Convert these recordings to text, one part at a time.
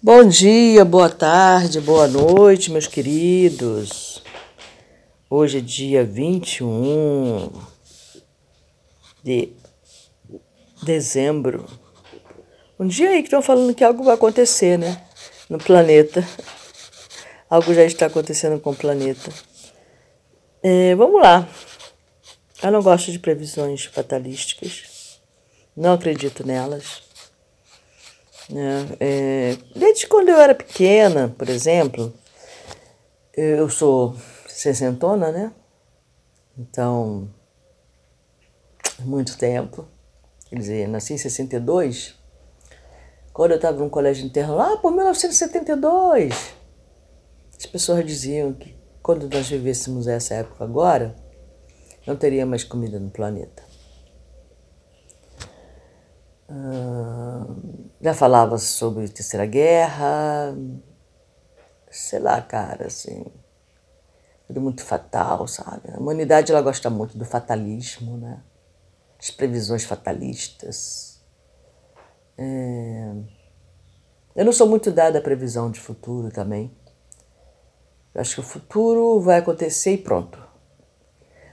Bom dia, boa tarde, boa noite, meus queridos. Hoje é dia 21 de dezembro. Um dia aí que estão falando que algo vai acontecer, né? No planeta. Algo já está acontecendo com o planeta. É, vamos lá. Eu não gosto de previsões fatalísticas. Não acredito nelas. É, é, desde quando eu era pequena, por exemplo, eu sou sessentona, né? Então, muito tempo. Quer dizer, nasci em 62. Quando eu estava no colégio interno, lá por 1972, as pessoas diziam que quando nós vivêssemos essa época agora, não teria mais comida no planeta. Ah, já falava sobre Terceira Guerra, sei lá, cara, assim, tudo muito fatal, sabe? A humanidade ela gosta muito do fatalismo, né? As previsões fatalistas. É... Eu não sou muito dada à previsão de futuro também. Eu acho que o futuro vai acontecer e pronto.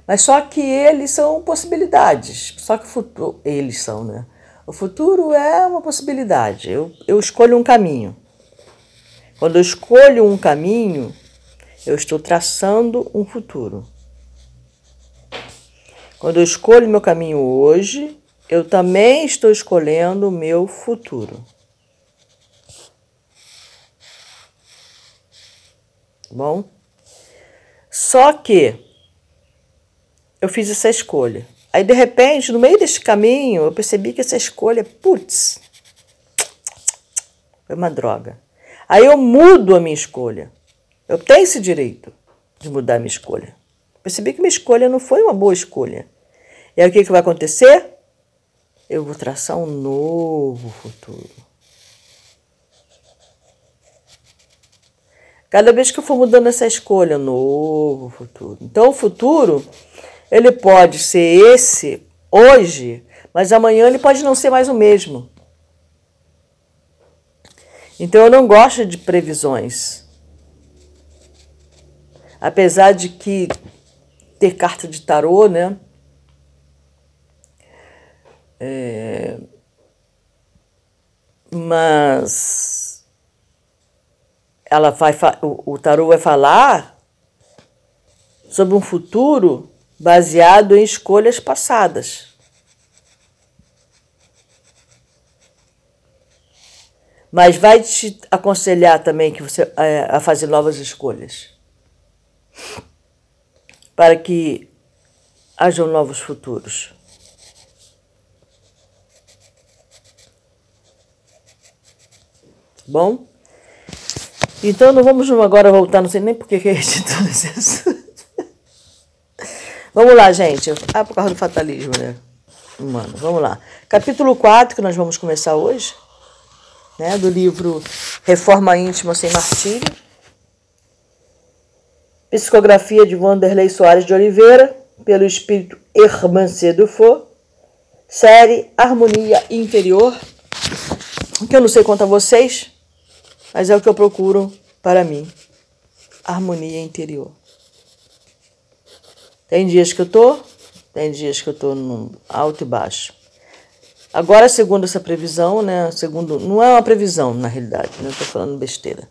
Mas só que eles são possibilidades. Só que o futuro. Eles são, né? O futuro é uma possibilidade. Eu, eu escolho um caminho. Quando eu escolho um caminho, eu estou traçando um futuro. Quando eu escolho meu caminho hoje, eu também estou escolhendo o meu futuro. Bom? Só que eu fiz essa escolha. Aí, de repente, no meio desse caminho, eu percebi que essa escolha, putz, foi uma droga. Aí eu mudo a minha escolha. Eu tenho esse direito de mudar a minha escolha. Percebi que minha escolha não foi uma boa escolha. E aí o que, que vai acontecer? Eu vou traçar um novo futuro. Cada vez que eu for mudando essa escolha, novo futuro. Então, o futuro ele pode ser esse hoje, mas amanhã ele pode não ser mais o mesmo. Então eu não gosto de previsões. Apesar de que ter carta de tarô, né? É, mas ela vai o, o tarô vai falar sobre um futuro baseado em escolhas passadas. Mas vai te aconselhar também que você é, a fazer novas escolhas. Para que hajam novos futuros. Bom? Então não vamos agora voltar, não sei nem por que a gente tudo isso. Vamos lá, gente. Ah, por causa do fatalismo, né? Mano, vamos lá. Capítulo 4, que nós vamos começar hoje, né? Do livro Reforma Íntima Sem Martírio. Psicografia de Vanderlei Soares de Oliveira, pelo espírito Hermancé Dufour. Série Harmonia Interior. Que eu não sei quanto a vocês, mas é o que eu procuro para mim. Harmonia interior. Tem dias que eu tô, tem dias que eu tô no alto e baixo. Agora, segundo essa previsão, né, segundo, não é uma previsão na realidade, né, tô falando besteira.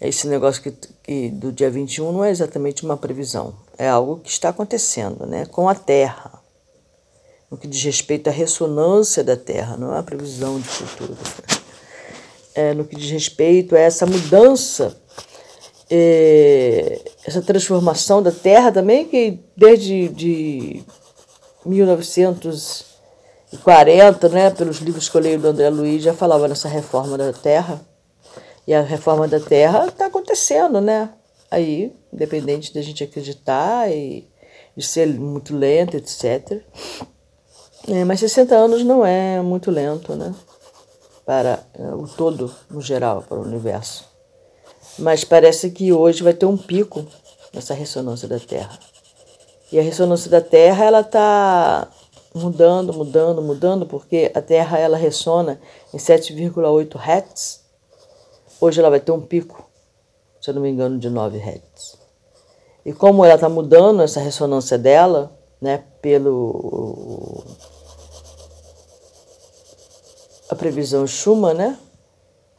Esse negócio que, que do dia 21 não é exatamente uma previsão, é algo que está acontecendo, né, com a Terra. No que diz respeito à ressonância da Terra, não é uma previsão de futuro. É, no que diz respeito a essa mudança é, essa transformação da Terra também, que desde de 1940, né, pelos livros que eu leio do André Luiz, já falava nessa reforma da Terra. E a reforma da Terra está acontecendo, né? Aí, independente da gente acreditar e de ser muito lento, etc. É, mas 60 anos não é muito lento, né? Para é, o todo, no geral, para o universo. Mas parece que hoje vai ter um pico nessa ressonância da Terra. E a ressonância da Terra ela está mudando, mudando, mudando, porque a Terra ela ressona em 7,8 Hz, hoje ela vai ter um pico, se eu não me engano, de 9 Hz. E como ela está mudando essa ressonância dela, né, pelo a previsão Schumann, né,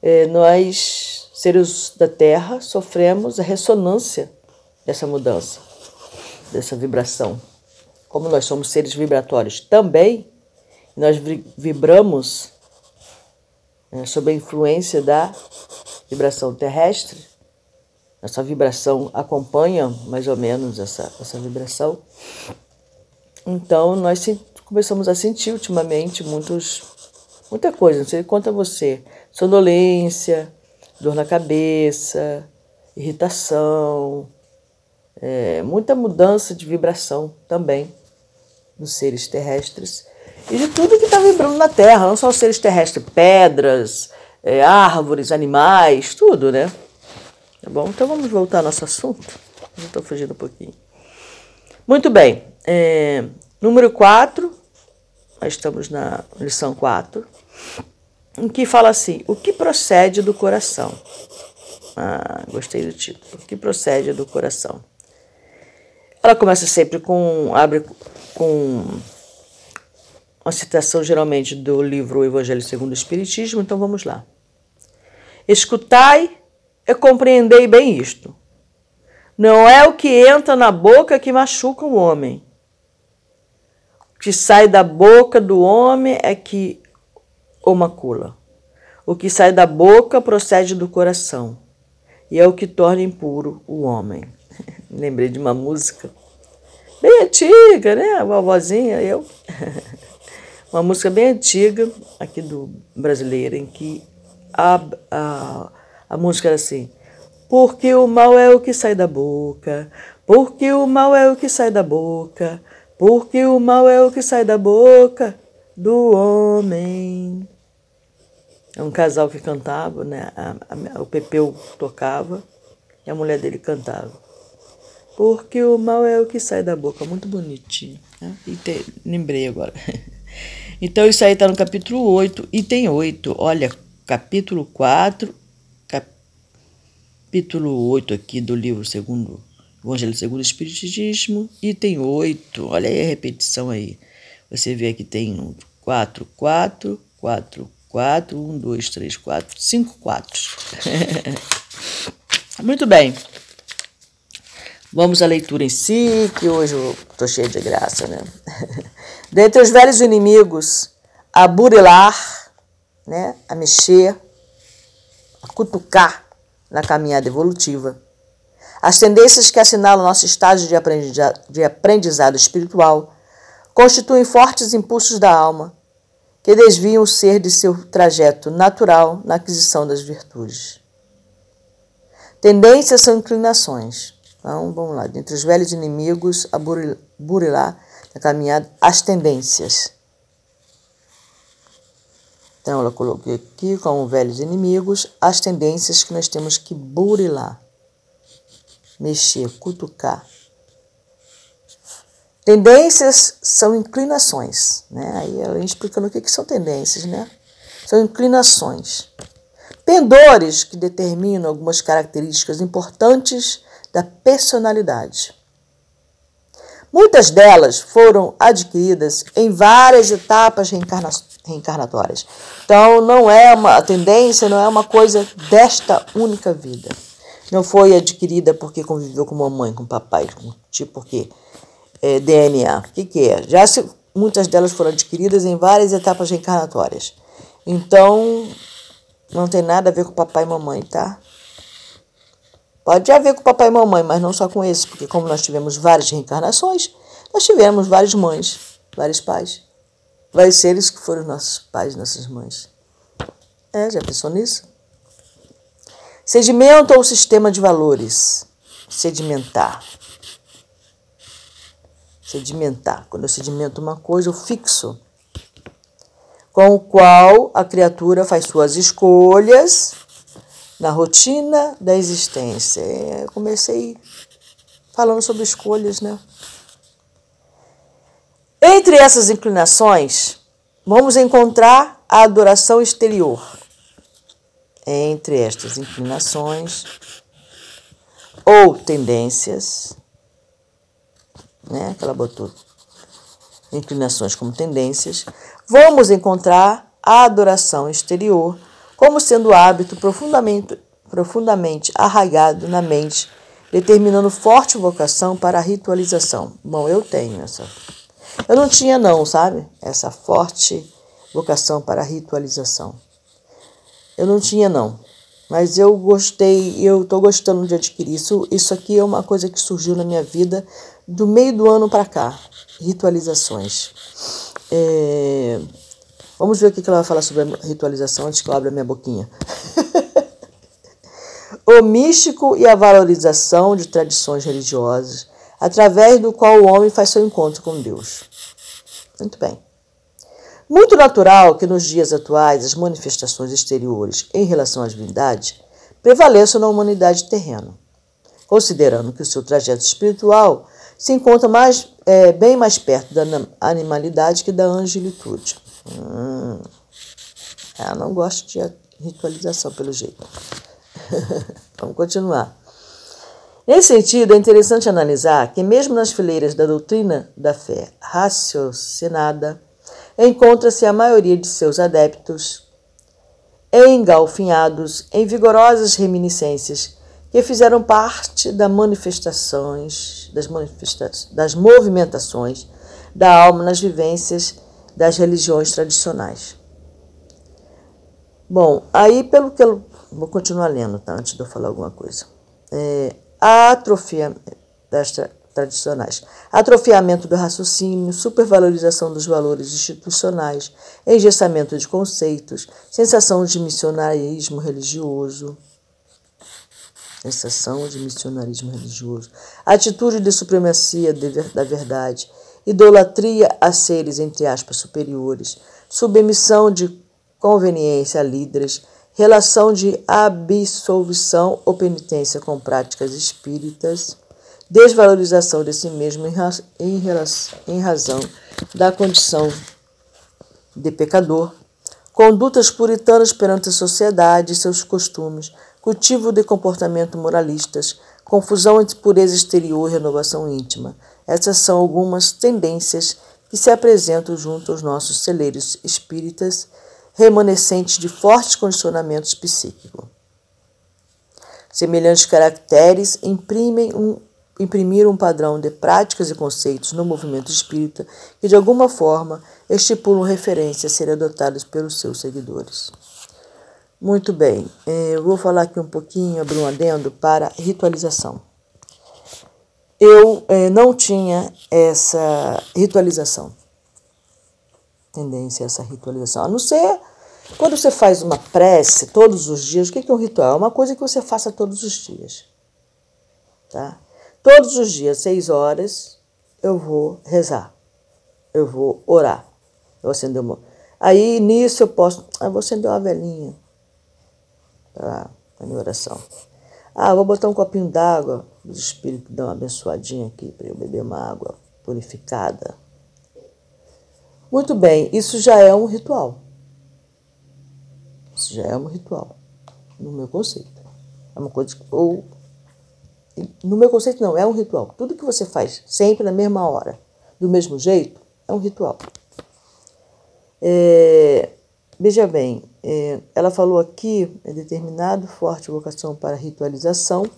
é, nós, seres da Terra, sofremos a ressonância dessa mudança, dessa vibração. Como nós somos seres vibratórios também, nós vibramos né, sob a influência da vibração terrestre, essa vibração acompanha mais ou menos essa, essa vibração. Então, nós começamos a sentir ultimamente muitos, muita coisa, não sei quanto a você, sonolência, dor na cabeça, irritação, é, muita mudança de vibração também nos seres terrestres e de tudo que está vibrando na Terra, não só os seres terrestres, pedras, é, árvores, animais, tudo, né? Tá bom? Então vamos voltar ao nosso assunto. Estou fugindo um pouquinho. Muito bem. É, número 4, nós estamos na lição 4, em que fala assim: o que procede do coração? Ah, gostei do título. O que procede do coração? Ela começa sempre com. abre com uma citação geralmente do livro O Evangelho segundo o Espiritismo, então vamos lá. Escutai e compreendei bem isto. Não é o que entra na boca que machuca o homem. O que sai da boca do homem é que o macula. O que sai da boca procede do coração e é o que torna impuro o homem. Lembrei de uma música bem antiga, né? A vovozinha, eu. uma música bem antiga aqui do brasileiro, em que a, a, a música era assim: Porque o mal é o que sai da boca, porque o mal é o que sai da boca, porque o mal é o que sai da boca do homem. É um casal que cantava, né? A, a, o Pepeu tocava e a mulher dele cantava. Porque o mal é o que sai da boca. Muito bonitinho. Né? E te, lembrei agora. Então, isso aí está no capítulo 8, item 8. Olha, capítulo 4, capítulo 8 aqui do livro segundo Evangelho segundo o Espiritismo, item 8. Olha aí a repetição aí. Você vê que tem 4, 4, 4, 4, 1, 2, 3, 4, 5 4. Muito bem. Vamos à leitura em si, que hoje eu estou cheia de graça, né? Dentre os velhos inimigos, a burilar, né? a mexer, a cutucar na caminhada evolutiva. As tendências que assinalam nosso estágio de aprendizado espiritual constituem fortes impulsos da alma que desviam o ser de seu trajeto natural na aquisição das virtudes. Tendências são inclinações. Então, vamos lá. Dentre os velhos inimigos, a burilar na caminhada, as tendências. Então, ela coloquei aqui como velhos inimigos as tendências que nós temos que burilar, mexer, cutucar. Tendências são inclinações, né? Aí ela explicando o que, que são tendências, né? São inclinações. Pendores que determinam algumas características importantes da personalidade. Muitas delas foram adquiridas em várias etapas reencarna reencarnatórias. Então, não é uma a tendência, não é uma coisa desta única vida. Não foi adquirida porque conviveu com mamãe, com papai, tipo porque é, DNA. O que, que é? Já se, muitas delas foram adquiridas em várias etapas reencarnatórias. Então, não tem nada a ver com papai e mamãe, tá? Pode haver com papai e mamãe, mas não só com esses, porque como nós tivemos várias reencarnações, nós tivemos várias mães, vários pais. Vários seres que foram nossos pais nossas mães. É, já pensou nisso? Sedimento ou sistema de valores. Sedimentar. Sedimentar. Quando eu sedimento uma coisa, eu fixo. Com o qual a criatura faz suas escolhas na rotina da existência. É, eu comecei falando sobre escolhas, né? Entre essas inclinações, vamos encontrar a adoração exterior. entre estas inclinações ou tendências, né, que ela botou inclinações como tendências, vamos encontrar a adoração exterior como sendo hábito profundamente, profundamente arraigado na mente, determinando forte vocação para a ritualização. Bom, eu tenho essa. Eu não tinha, não, sabe? Essa forte vocação para a ritualização. Eu não tinha, não. Mas eu gostei, eu estou gostando de adquirir isso. Isso aqui é uma coisa que surgiu na minha vida do meio do ano para cá. Ritualizações. É... Vamos ver o que ela vai falar sobre a ritualização antes que eu abra minha boquinha. o místico e a valorização de tradições religiosas, através do qual o homem faz seu encontro com Deus. Muito bem. Muito natural que nos dias atuais as manifestações exteriores em relação à divindade prevaleçam na humanidade terrena, considerando que o seu trajeto espiritual se encontra mais, é, bem mais perto da animalidade que da angelitude. Hum, ela não gosta de ritualização, pelo jeito. Vamos continuar. Nesse sentido, é interessante analisar que, mesmo nas fileiras da doutrina da fé raciocinada, encontra-se a maioria de seus adeptos engalfinhados em vigorosas reminiscências que fizeram parte das manifestações, das, das movimentações da alma nas vivências das religiões tradicionais. Bom, aí pelo que eu vou continuar lendo, tá? Antes de eu falar alguma coisa. É, a atrofia desta tradicionais. Atrofiamento do raciocínio, supervalorização dos valores institucionais, engessamento de conceitos, sensação de missionarismo religioso. Sensação de missionarismo religioso. Atitude de supremacia da verdade. Idolatria a seres, entre aspas, superiores. Submissão de conveniência a líderes. Relação de absolvição ou penitência com práticas espíritas desvalorização de si mesmo em, em razão da condição de pecador, condutas puritanas perante a sociedade e seus costumes, cultivo de comportamento moralistas, confusão entre pureza exterior e renovação íntima. Essas são algumas tendências que se apresentam junto aos nossos celeiros espíritas, remanescentes de fortes condicionamentos psíquicos. Semelhantes caracteres imprimem um um padrão de práticas e conceitos no movimento espírita que, de alguma forma, estipulam referências a serem adotadas pelos seus seguidores. Muito bem, eh, eu vou falar aqui um pouquinho, abrir um adendo para ritualização. Eu eh, não tinha essa ritualização, tendência a essa ritualização, a não ser quando você faz uma prece todos os dias. O que é um ritual? É uma coisa que você faça todos os dias. Tá? Todos os dias, seis horas, eu vou rezar. Eu vou orar. Eu acender uma. Aí nisso eu posso. Ah, vou acender uma velhinha. Para a minha oração. Ah, vou botar um copinho d'água. O Espírito dá uma abençoadinha aqui para eu beber uma água purificada. Muito bem, isso já é um ritual. Isso já é um ritual, no meu conceito. É uma coisa que, ou no meu conceito, não, é um ritual. Tudo que você faz sempre na mesma hora, do mesmo jeito, é um ritual. É, veja bem, é, ela falou aqui, é determinado, forte vocação para ritualização,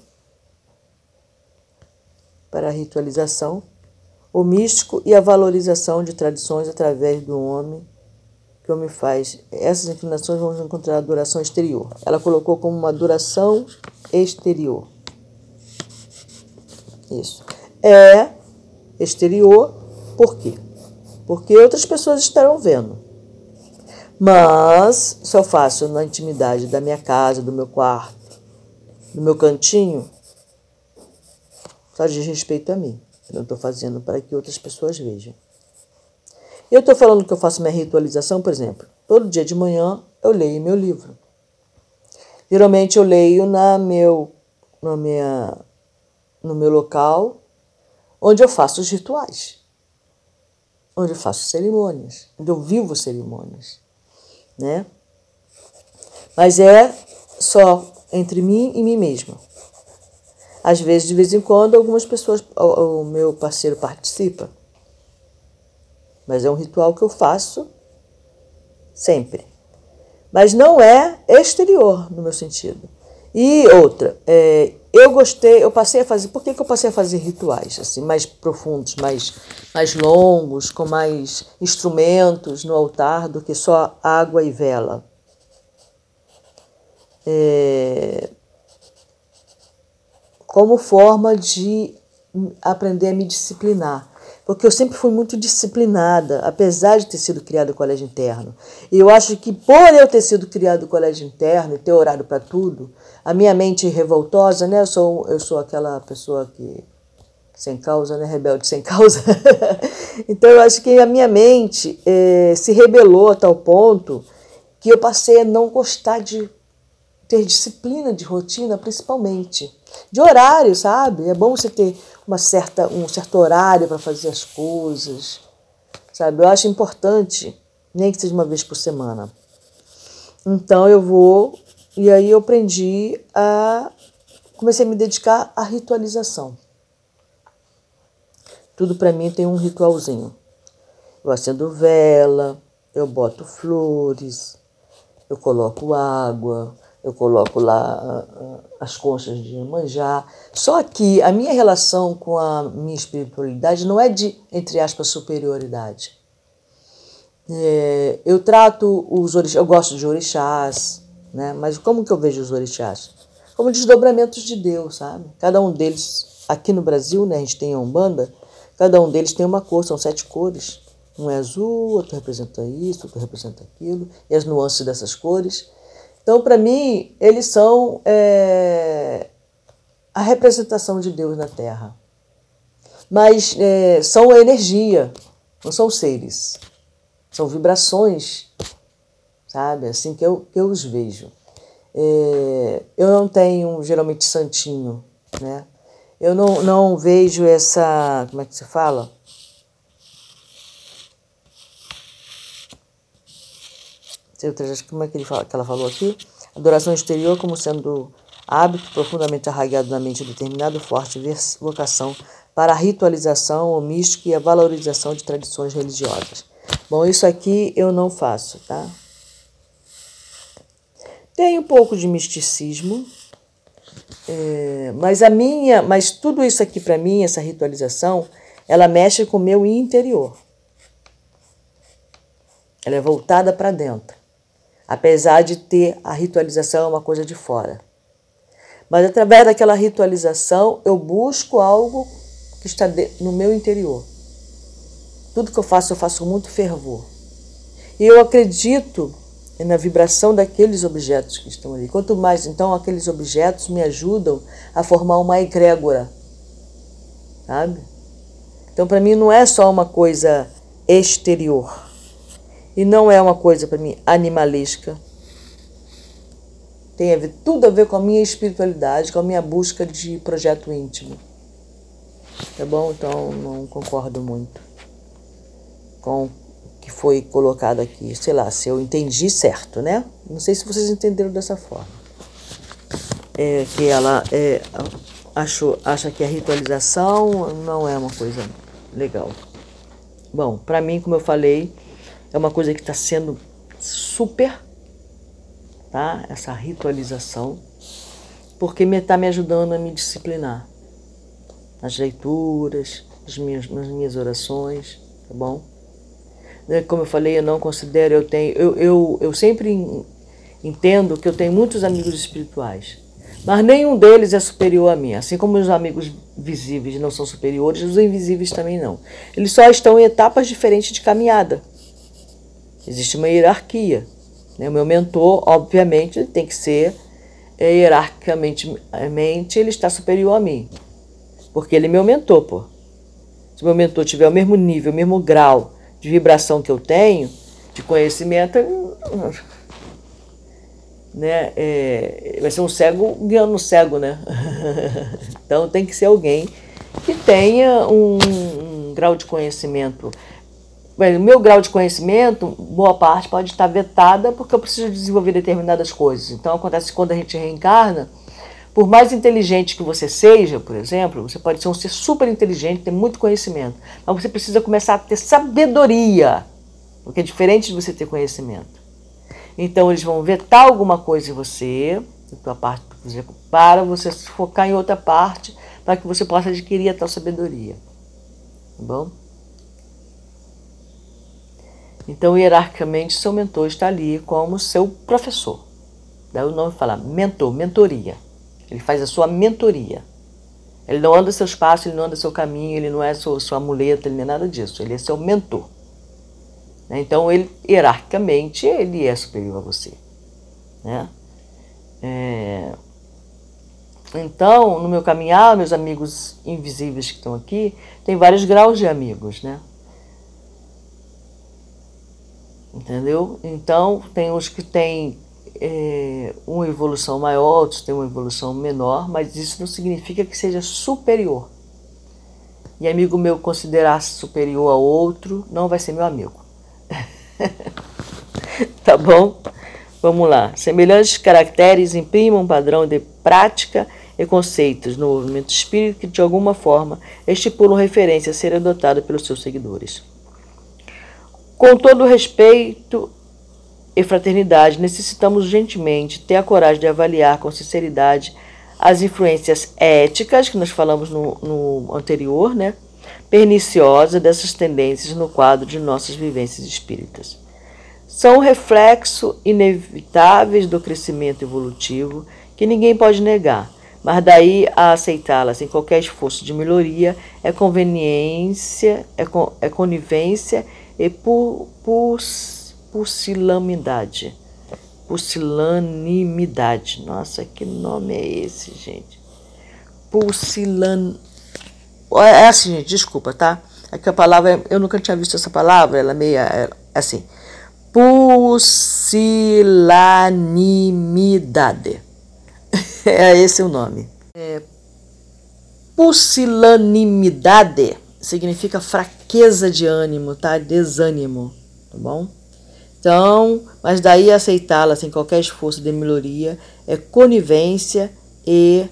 para ritualização, o místico e a valorização de tradições através do homem que o homem faz. Essas inclinações vamos encontrar a adoração exterior. Ela colocou como uma adoração exterior. Isso. É exterior, por quê? Porque outras pessoas estarão vendo. Mas eu faço na intimidade da minha casa, do meu quarto, do meu cantinho, só diz respeito a mim. Eu não estou fazendo para que outras pessoas vejam. Eu estou falando que eu faço minha ritualização, por exemplo. Todo dia de manhã eu leio meu livro. Geralmente eu leio na, meu, na minha no meu local, onde eu faço os rituais, onde eu faço cerimônias, onde eu vivo cerimônias, né? Mas é só entre mim e mim mesma. Às vezes, de vez em quando, algumas pessoas, o, o meu parceiro participa. Mas é um ritual que eu faço sempre. Mas não é exterior no meu sentido. E outra, é, eu gostei, eu passei a fazer. Por que, que eu passei a fazer rituais assim, mais profundos, mais, mais longos, com mais instrumentos no altar do que só água e vela? É, como forma de aprender a me disciplinar. Porque eu sempre fui muito disciplinada, apesar de ter sido criada no colégio interno. E eu acho que por eu ter sido criada no colégio interno e ter horário para tudo, a minha mente revoltosa, né? Eu sou, eu sou aquela pessoa que sem causa, né? Rebelde sem causa. então eu acho que a minha mente eh, se rebelou a tal ponto que eu passei a não gostar de ter disciplina de rotina, principalmente. De horário, sabe? É bom você ter uma certa, um certo horário para fazer as coisas, sabe? Eu acho importante, nem que seja uma vez por semana. Então eu vou, e aí eu aprendi a. Comecei a me dedicar à ritualização. Tudo para mim tem um ritualzinho. Eu acendo vela, eu boto flores, eu coloco água, eu coloco lá as conchas de manjar. Só que a minha relação com a minha espiritualidade não é de, entre aspas, superioridade. É, eu trato os orixás, eu gosto de orixás, né? mas como que eu vejo os orixás? Como desdobramentos de Deus, sabe? Cada um deles, aqui no Brasil, né, a gente tem a Umbanda, cada um deles tem uma cor, são sete cores. Um é azul, outro representa isso, outro representa aquilo, e as nuances dessas cores. Então, para mim, eles são é, a representação de Deus na Terra. Mas é, são a energia, não são seres. São vibrações, sabe? Assim que eu, que eu os vejo. É, eu não tenho geralmente santinho, né? Eu não, não vejo essa. Como é que se fala? como é que, ele fala, que ela falou aqui? Adoração exterior como sendo hábito profundamente arraigado na mente determinado, forte vocação para a ritualização, o místico e a valorização de tradições religiosas. Bom, isso aqui eu não faço, tá? Tem um pouco de misticismo, é, mas a minha, mas tudo isso aqui para mim, essa ritualização, ela mexe com o meu interior. Ela é voltada para dentro apesar de ter a ritualização uma coisa de fora. Mas através daquela ritualização eu busco algo que está no meu interior. Tudo que eu faço, eu faço com muito fervor. E eu acredito na vibração daqueles objetos que estão ali. Quanto mais, então, aqueles objetos me ajudam a formar uma egrégora, sabe? Então, para mim, não é só uma coisa exterior e não é uma coisa para mim animalesca. Tem a ver, tudo a ver com a minha espiritualidade, com a minha busca de projeto íntimo. Tá bom? Então não concordo muito com que foi colocado aqui. Sei lá, se eu entendi certo, né? Não sei se vocês entenderam dessa forma. É que ela é, achou, acha que a ritualização não é uma coisa legal. Bom, para mim, como eu falei, é uma coisa que está sendo super, tá? Essa ritualização, porque está me, tá me ajudando a me disciplinar nas leituras, nas minhas, nas minhas orações, tá bom? Né, como eu falei, eu não considero, eu tenho, eu, eu, eu sempre entendo que eu tenho muitos amigos espirituais, mas nenhum deles é superior a mim. Assim como os amigos visíveis não são superiores, os invisíveis também não. Eles só estão em etapas diferentes de caminhada. Existe uma hierarquia. Né? O meu mentor, obviamente, tem que ser é, hierarquicamente ele está superior a mim. Porque ele é meu mentor, pô. Se meu mentor tiver o mesmo nível, o mesmo grau de vibração que eu tenho, de conhecimento, né, é, vai ser um cego guiando um cego, né? então tem que ser alguém que tenha um, um grau de conhecimento o meu grau de conhecimento, boa parte pode estar vetada porque eu preciso desenvolver determinadas coisas. Então acontece que quando a gente reencarna, por mais inteligente que você seja, por exemplo, você pode ser um ser super inteligente, ter muito conhecimento, mas você precisa começar a ter sabedoria, porque é diferente de você ter conhecimento. Então eles vão vetar alguma coisa em você, da tua parte, para você focar em outra parte, para que você possa adquirir a tal sabedoria. Tá bom? Então, hierarquicamente, seu mentor está ali como seu professor. Daí o nome fala mentor, mentoria. Ele faz a sua mentoria. Ele não anda seus passos, ele não anda seu caminho, ele não é sua, sua muleta, ele não é nada disso. Ele é seu mentor. Né? Então, ele, hierarquicamente, ele é superior a você. Né? É... Então, no meu caminhar, meus amigos invisíveis que estão aqui, tem vários graus de amigos, né? Entendeu? Então, tem os que têm é, uma evolução maior, outros têm uma evolução menor, mas isso não significa que seja superior. E amigo meu considerar-se superior a outro, não vai ser meu amigo. tá bom? Vamos lá. Semelhantes caracteres imprimam um padrão de prática e conceitos no movimento espírita que, de alguma forma, estipulam referência a ser adotado pelos seus seguidores. Com todo respeito e fraternidade, necessitamos urgentemente ter a coragem de avaliar com sinceridade as influências éticas, que nós falamos no, no anterior, né? perniciosa dessas tendências no quadro de nossas vivências espíritas. São reflexo inevitáveis do crescimento evolutivo que ninguém pode negar, mas daí a aceitá-las sem qualquer esforço de melhoria é conveniência, é, con, é conivência e pus, pusilanimidade. Pusilanimidade. Nossa, que nome é esse, gente? Pusilan... É assim, gente, desculpa, tá? É que a palavra, eu nunca tinha visto essa palavra, ela é meio é assim. Pusilanimidade. É esse o nome. É, pusilanimidade significa fraqueza de ânimo, tá? Desânimo, tá bom? Então, mas daí aceitá-la sem qualquer esforço de melhoria é conivência e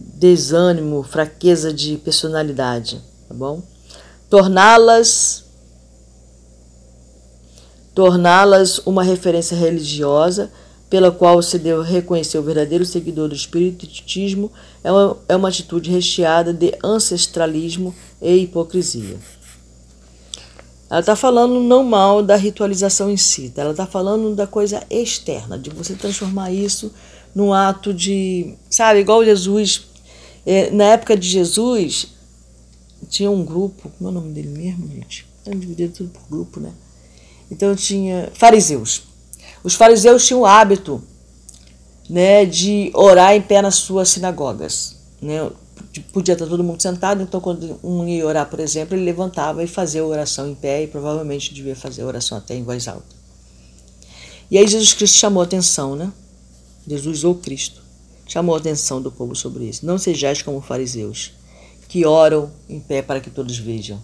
desânimo, fraqueza de personalidade, tá bom? Torná-las torná-las uma referência religiosa pela qual se deu reconhecer o verdadeiro seguidor do espiritismo é uma, é uma atitude recheada de ancestralismo e hipocrisia. Ela está falando não mal da ritualização em si, tá? ela está falando da coisa externa, de você transformar isso num ato de. Sabe, igual Jesus. É, na época de Jesus, tinha um grupo, como é o nome dele mesmo, gente? Está dividido tudo por grupo, né? Então tinha fariseus. Os fariseus tinham o hábito né, de orar em pé nas suas sinagogas. Né? Podia estar todo mundo sentado, então quando um ia orar, por exemplo, ele levantava e fazia a oração em pé e provavelmente devia fazer a oração até em voz alta. E aí Jesus Cristo chamou a atenção, né? Jesus ou Cristo chamou a atenção do povo sobre isso. Não sejais como fariseus, que oram em pé para que todos vejam.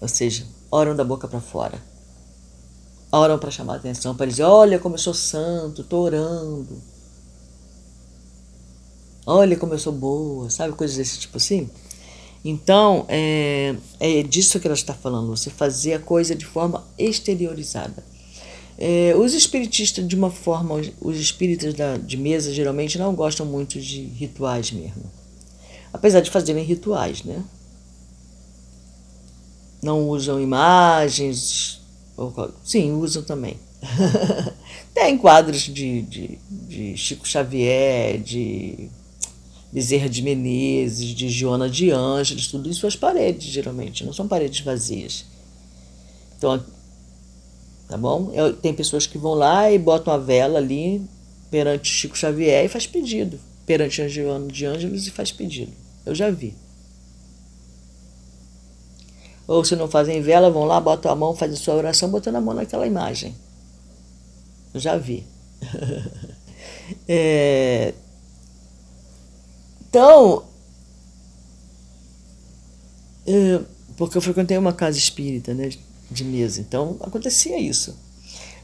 Ou seja, oram da boca para fora oram para chamar a atenção, para dizer: olha como eu sou santo, estou orando. Olha como eu sou boa, sabe? Coisas desse tipo assim. Então, é, é disso que ela está falando, você fazer a coisa de forma exteriorizada. É, os espiritistas, de uma forma, os espíritas da, de mesa geralmente não gostam muito de rituais mesmo. Apesar de fazerem rituais, né? Não usam imagens, Sim, usam também. Tem quadros de, de, de, Chico Xavier, de Bezerra de Menezes, de Joana de Ângeles, tudo isso as paredes, geralmente, não são paredes vazias. Então, tá bom? Tem pessoas que vão lá e botam a vela ali perante Chico Xavier e faz pedido. Perante a Joana de Ângeles e faz pedido. Eu já vi. Ou se não fazem vela, vão lá, botam a mão, fazem sua oração, botando a mão naquela imagem. Eu já vi. é... Então, é... porque eu frequentei uma casa espírita, né, de mesa, então acontecia isso.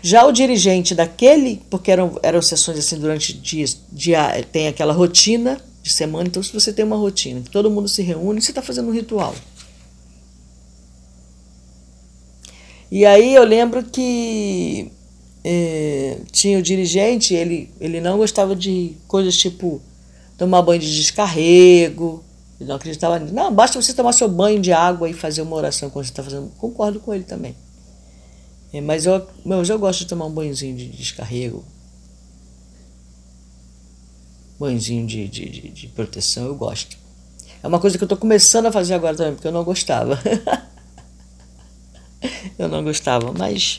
Já o dirigente daquele, porque eram, eram sessões assim durante dias, dia, tem aquela rotina de semana, então se você tem uma rotina, que todo mundo se reúne, você está fazendo um ritual. E aí eu lembro que é, tinha o dirigente, ele, ele não gostava de coisas tipo tomar banho de descarrego, ele não acreditava nisso. Não, basta você tomar seu banho de água e fazer uma oração quando você está fazendo. Concordo com ele também. É, mas eu, mas eu gosto de tomar um banhozinho de descarrego. Banhozinho de, de, de, de proteção, eu gosto. É uma coisa que eu estou começando a fazer agora também, porque eu não gostava. eu não gostava, mas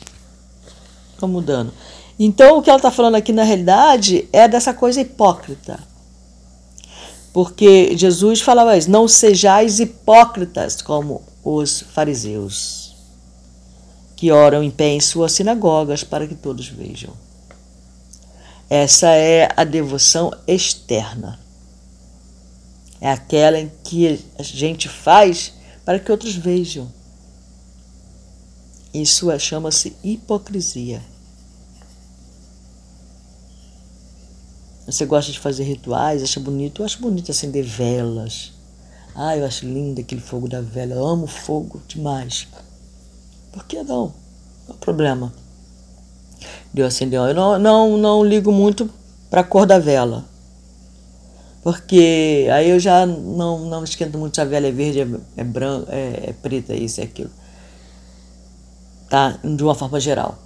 estou mudando. Então, o que ela está falando aqui na realidade é dessa coisa hipócrita. Porque Jesus falava isso: não sejais hipócritas como os fariseus que oram em pé em suas sinagogas para que todos vejam. Essa é a devoção externa. É aquela em que a gente faz para que outros vejam. Isso é, chama-se hipocrisia. Você gosta de fazer rituais, acha bonito? Eu acho bonito acender velas. Ah, eu acho lindo aquele fogo da vela. Eu amo fogo demais. Por que não? Não é problema. De eu acender. Eu não, não, não ligo muito para a cor da vela. Porque aí eu já não, não esquento muito se a vela é verde, é, é branca, é, é preta, isso, é aquilo. Tá? De uma forma geral.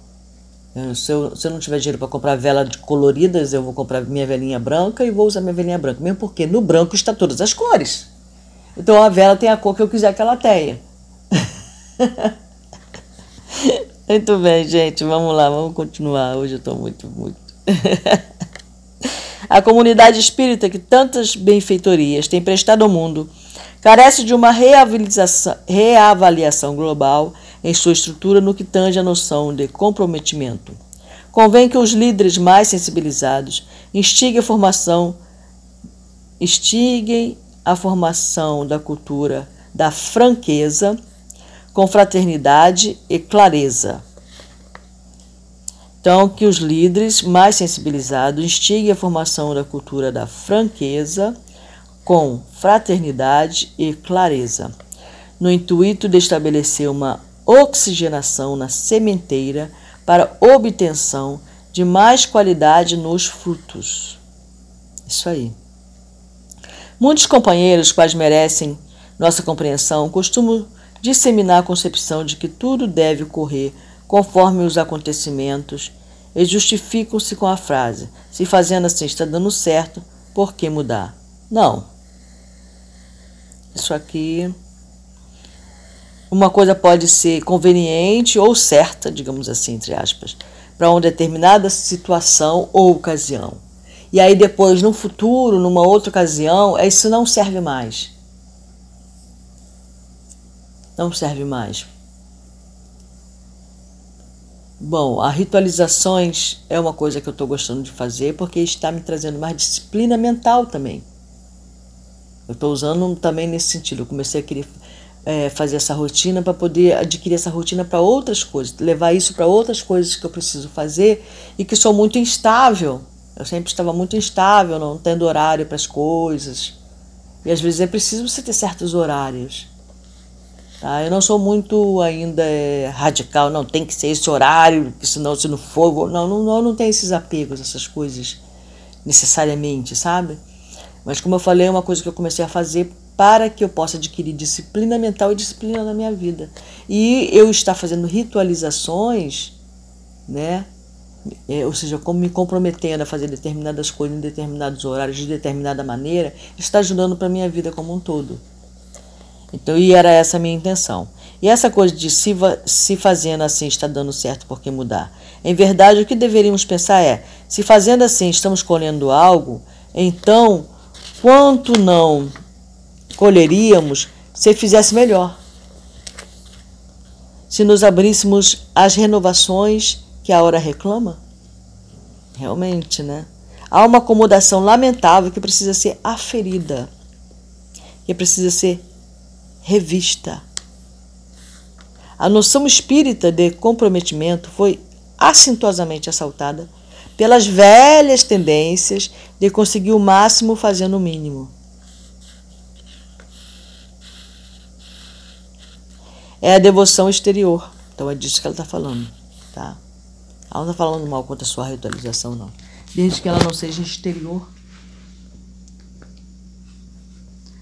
Se eu, se eu não tiver dinheiro para comprar vela de coloridas, eu vou comprar minha velinha branca e vou usar minha velinha branca. Mesmo porque no branco está todas as cores. Então a vela tem a cor que eu quiser que ela tenha. Muito bem, gente. Vamos lá, vamos continuar. Hoje eu estou muito, muito. a comunidade espírita, que tantas benfeitorias tem prestado ao mundo, carece de uma reavaliação global em sua estrutura no que tange a noção de comprometimento. Convém que os líderes mais sensibilizados instiguem a formação, instiguem a formação da cultura da franqueza com fraternidade e clareza. Então, que os líderes mais sensibilizados instiguem a formação da cultura da franqueza com fraternidade e clareza, no intuito de estabelecer uma oxigenação na sementeira para obtenção de mais qualidade nos frutos. Isso aí. Muitos companheiros, quais merecem nossa compreensão, costumam disseminar a concepção de que tudo deve ocorrer conforme os acontecimentos e justificam-se com a frase: se fazendo assim está dando certo, por que mudar? Não. Isso aqui. Uma coisa pode ser conveniente ou certa, digamos assim, entre aspas, para uma determinada situação ou ocasião. E aí depois, no futuro, numa outra ocasião, isso não serve mais não serve mais. Bom, a ritualizações é uma coisa que eu estou gostando de fazer porque está me trazendo mais disciplina mental também. Eu estou usando também nesse sentido. Eu comecei a querer é, fazer essa rotina para poder adquirir essa rotina para outras coisas, levar isso para outras coisas que eu preciso fazer e que sou muito instável. Eu sempre estava muito instável, não tendo horário para as coisas. E às vezes é preciso você ter certos horários. Tá? Eu não sou muito ainda é, radical, não tem que ser esse horário, senão se não for, não, não, não, não tem esses apegos, essas coisas necessariamente, sabe? Mas como eu falei, é uma coisa que eu comecei a fazer para que eu possa adquirir disciplina mental e disciplina na minha vida. E eu estar fazendo ritualizações, né? É, ou seja, como me comprometendo a fazer determinadas coisas em determinados horários, de determinada maneira, está ajudando para a minha vida como um todo. Então, e era essa a minha intenção. E essa coisa de se, se fazendo assim está dando certo, por que mudar? Em verdade, o que deveríamos pensar é: se fazendo assim estamos colhendo algo, então quanto não colheríamos se fizesse melhor? Se nos abríssemos às renovações que a hora reclama? Realmente, né? Há uma acomodação lamentável que precisa ser aferida, que precisa ser revista. A noção espírita de comprometimento foi assintosamente assaltada pelas velhas tendências de conseguir o máximo fazendo o mínimo. É a devoção exterior. Então é disso que ela está falando. Tá? Ela não está falando mal contra a sua ritualização, não. Desde que ela não seja exterior.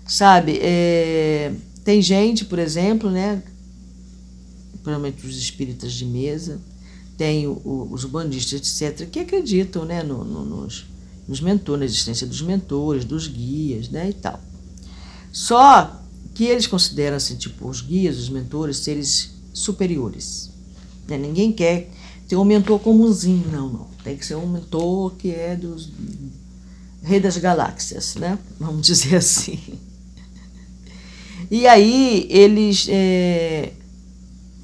Sabe, é, tem gente, por exemplo, né? Provavelmente os espíritas de mesa, tem o, o, os bandistas, etc., que acreditam né, no, no, nos, nos mentores, na existência dos mentores, dos guias né, e tal. Só que eles consideram assim, tipo, os guias, os mentores, seres superiores. Né? Ninguém quer ter um mentor comumzinho, não, não. Tem que ser um mentor que é dos rei das galáxias, né? Vamos dizer assim. E aí eles é,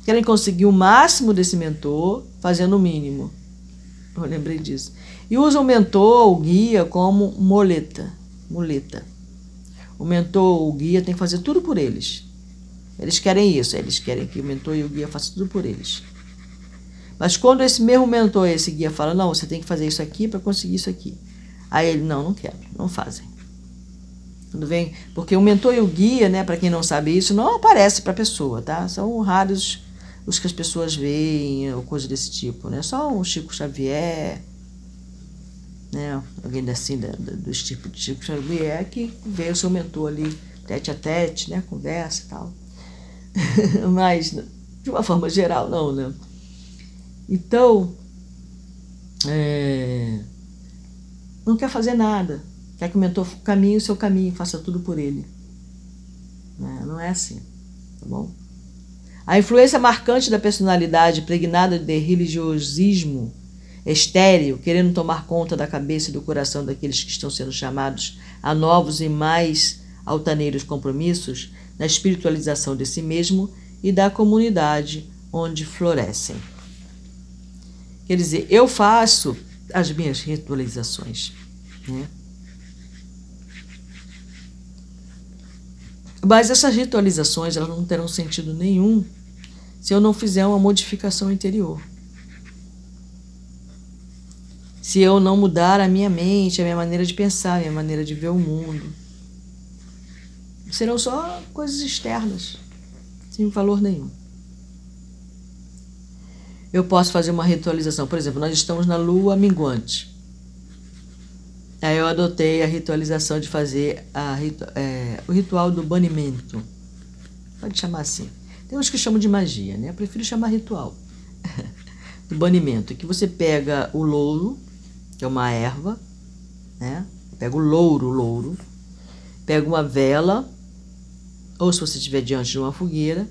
querem conseguir o máximo desse mentor fazendo o mínimo. Eu lembrei disso. E usam o mentor, o guia, como moleta. Muleta. O mentor, o guia, tem que fazer tudo por eles. Eles querem isso, eles querem que o mentor e o guia façam tudo por eles. Mas quando esse mesmo mentor, esse guia, fala, não, você tem que fazer isso aqui para conseguir isso aqui. Aí ele, não, não quero, não fazem. Tudo bem? Porque o mentor e o guia, né, para quem não sabe isso, não aparece para a pessoa, tá? São raros os que as pessoas veem, ou coisa desse tipo, né? Só o Chico Xavier, né? Alguém assim, da, da, do tipo de Chico Xavier, que vê o seu mentor ali, tete a tete, né? Conversa e tal. Mas, de uma forma geral, não, né? Então, é, não quer fazer nada. Quer que o mentor caminhe o seu caminho, faça tudo por ele. Né? Não é assim, tá bom? A influência marcante da personalidade pregnada de religiosismo estéreo, querendo tomar conta da cabeça e do coração daqueles que estão sendo chamados a novos e mais altaneiros compromissos na espiritualização de si mesmo e da comunidade onde florescem. Quer dizer, eu faço as minhas ritualizações. Né? Mas essas ritualizações elas não terão sentido nenhum se eu não fizer uma modificação interior. Se eu não mudar a minha mente, a minha maneira de pensar, a minha maneira de ver o mundo. Serão só coisas externas, sem valor nenhum eu posso fazer uma ritualização. Por exemplo, nós estamos na lua minguante. Aí eu adotei a ritualização de fazer a, é, o ritual do banimento. Pode chamar assim. Tem uns que chamam de magia, né? Eu prefiro chamar ritual. do banimento, que você pega o louro, que é uma erva, né? Pega o louro, louro, pega uma vela, ou se você estiver diante de uma fogueira,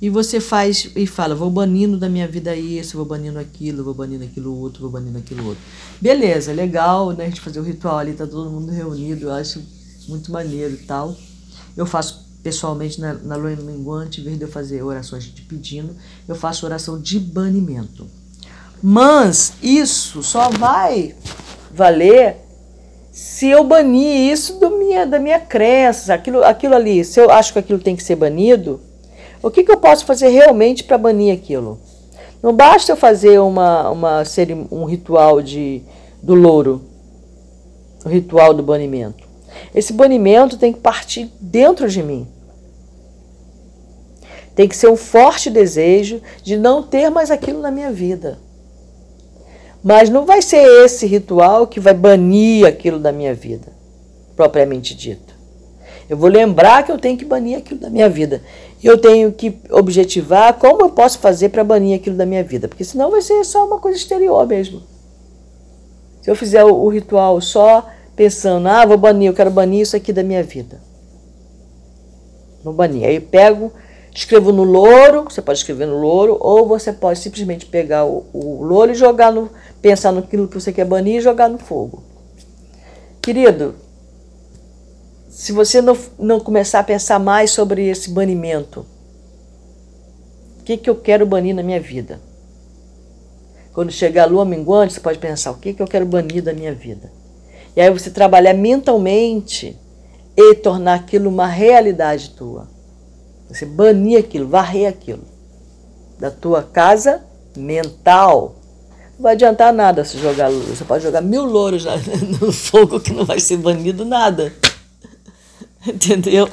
e você faz e fala, vou banindo da minha vida isso, vou banindo aquilo, vou banindo aquilo outro, vou banindo aquilo outro. Beleza, legal, né? A gente fazer o ritual ali, tá todo mundo reunido, eu acho muito maneiro e tal. Eu faço pessoalmente na, na lua minguante, em vez de eu fazer orações de pedindo, eu faço oração de banimento. Mas isso só vai valer se eu banir isso do minha, da minha crença, aquilo, aquilo ali, se eu acho que aquilo tem que ser banido, o que, que eu posso fazer realmente para banir aquilo? Não basta eu fazer uma, uma um ritual de, do louro, o ritual do banimento. Esse banimento tem que partir dentro de mim. Tem que ser um forte desejo de não ter mais aquilo na minha vida. Mas não vai ser esse ritual que vai banir aquilo da minha vida, propriamente dito. Eu vou lembrar que eu tenho que banir aquilo da minha vida eu tenho que objetivar como eu posso fazer para banir aquilo da minha vida, porque senão vai ser só uma coisa exterior mesmo. Se eu fizer o, ritual só pensando, ah, vou banir, eu quero banir isso aqui da minha vida. Vou banir. Aí eu pego, escrevo no louro, você pode escrever no louro, ou você pode simplesmente pegar o, o louro e jogar no. pensar naquilo que você quer banir e jogar no fogo. Querido, se você não, não começar a pensar mais sobre esse banimento, o que, que eu quero banir na minha vida? Quando chegar a lua minguante, você pode pensar: o que, que eu quero banir da minha vida? E aí você trabalhar mentalmente e tornar aquilo uma realidade tua. Você banir aquilo, varrer aquilo. da tua casa mental. Não vai adiantar nada se jogar louro. Você pode jogar mil louros no fogo que não vai ser banido nada. Entendeu?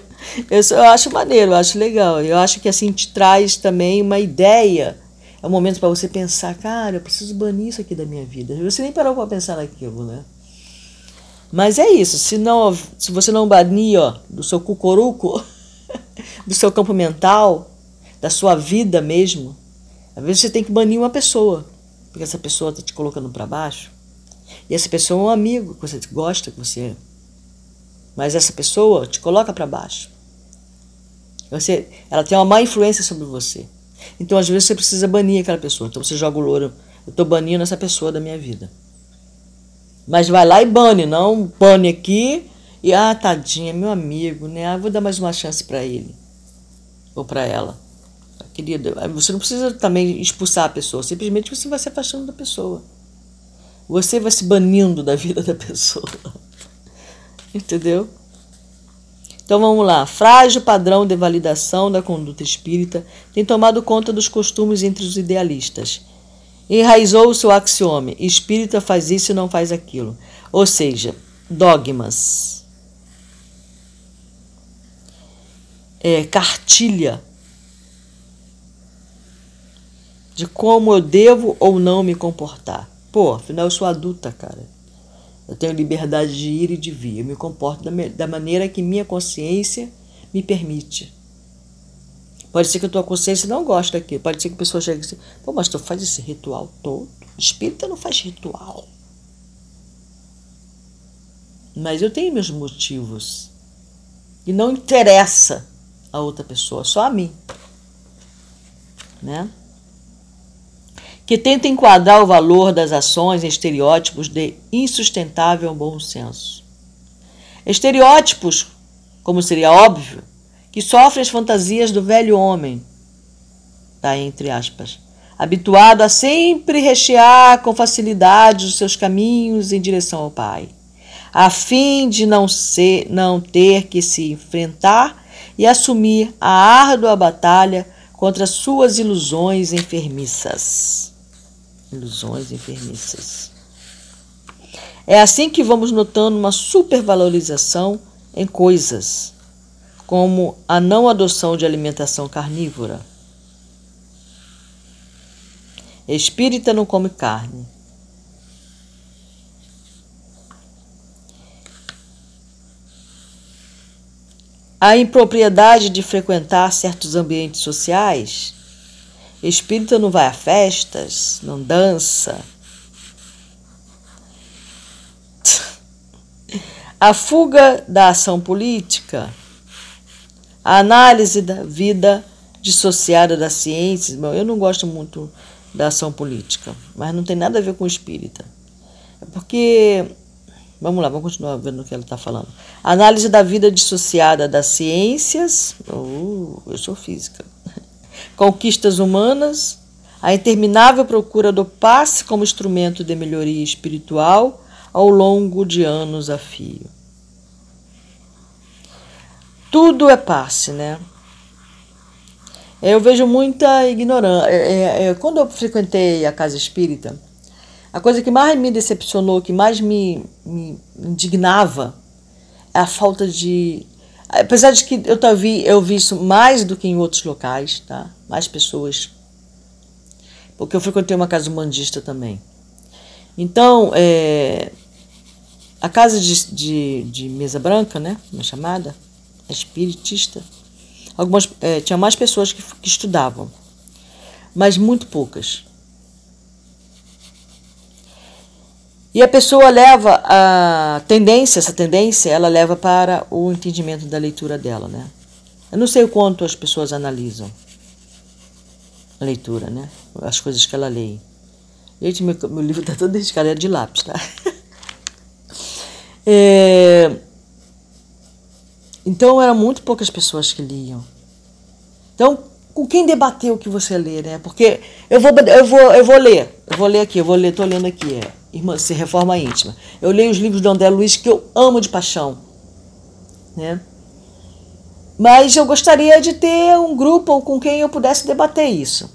Eu, eu acho maneiro, eu acho legal. Eu acho que assim te traz também uma ideia. É um momento para você pensar, cara, eu preciso banir isso aqui da minha vida. Você nem parou para pensar naquilo, né? Mas é isso, se, não, se você não banir ó, do seu cucuruco, do seu campo mental, da sua vida mesmo, às vezes você tem que banir uma pessoa, porque essa pessoa está te colocando para baixo. E essa pessoa é um amigo que você gosta, que você. Mas essa pessoa te coloca para baixo. Você, ela tem uma má influência sobre você. Então, às vezes, você precisa banir aquela pessoa. Então, você joga o louro. Eu estou banindo essa pessoa da minha vida. Mas vai lá e bane, não bane aqui e, ah, tadinha, meu amigo, né? Ah, vou dar mais uma chance para ele ou para ela. Querida, você não precisa também expulsar a pessoa, simplesmente você vai se afastando da pessoa. Você vai se banindo da vida da pessoa. Entendeu? Então vamos lá. Frágil padrão de validação da conduta espírita tem tomado conta dos costumes entre os idealistas enraizou o seu axioma: espírita faz isso e não faz aquilo. Ou seja, dogmas. É, cartilha de como eu devo ou não me comportar. Pô, afinal eu sou adulta, cara. Eu tenho liberdade de ir e de vir. Eu me comporto da, da maneira que minha consciência me permite. Pode ser que a tua consciência não goste daquilo. Pode ser que a pessoa chegue assim, pô, mas tu faz esse ritual todo. Espírita não faz ritual. Mas eu tenho meus motivos. E não interessa a outra pessoa, só a mim. Né? Que tenta enquadrar o valor das ações em estereótipos de insustentável bom senso. Estereótipos, como seria óbvio, que sofre as fantasias do velho homem, tá entre aspas, habituado a sempre rechear com facilidade os seus caminhos em direção ao Pai, a fim de não ser, não ter que se enfrentar e assumir a árdua batalha contra suas ilusões enfermiças. Ilusões enfermiças. É assim que vamos notando uma supervalorização em coisas como a não adoção de alimentação carnívora. Espírita não come carne. A impropriedade de frequentar certos ambientes sociais. Espírita não vai a festas, não dança. A fuga da ação política a análise da vida dissociada da ciência, eu não gosto muito da ação política, mas não tem nada a ver com espírita. É porque, vamos lá, vamos continuar vendo o que ela está falando. Análise da vida dissociada das ciências, uh, eu sou física, conquistas humanas, a interminável procura do passe como instrumento de melhoria espiritual ao longo de anos a fio tudo é passe, né? Eu vejo muita ignorância. É, é, é, quando eu frequentei a casa espírita, a coisa que mais me decepcionou, que mais me, me indignava, é a falta de. Apesar de que eu, vi, eu vi isso mais do que em outros locais, tá? Mais pessoas. Porque eu frequentei uma casa humanista também. Então, é, a casa de, de, de mesa branca, né? Uma chamada espiritista. Algumas, é, tinha mais pessoas que, que estudavam, mas muito poucas. E a pessoa leva a tendência, essa tendência, ela leva para o entendimento da leitura dela, né? Eu não sei o quanto as pessoas analisam a leitura, né? As coisas que ela lê. Gente, meu, meu livro está todo dedicado, é de lápis, tá? é, então eram muito poucas pessoas que liam. Então, com quem debater o que você lê, né? Porque eu vou, eu vou, eu vou ler, eu vou ler aqui, eu vou ler, tô lendo aqui, é Irmã, se Reforma Íntima. Eu leio os livros de André Luiz que eu amo de paixão, né? Mas eu gostaria de ter um grupo com quem eu pudesse debater isso.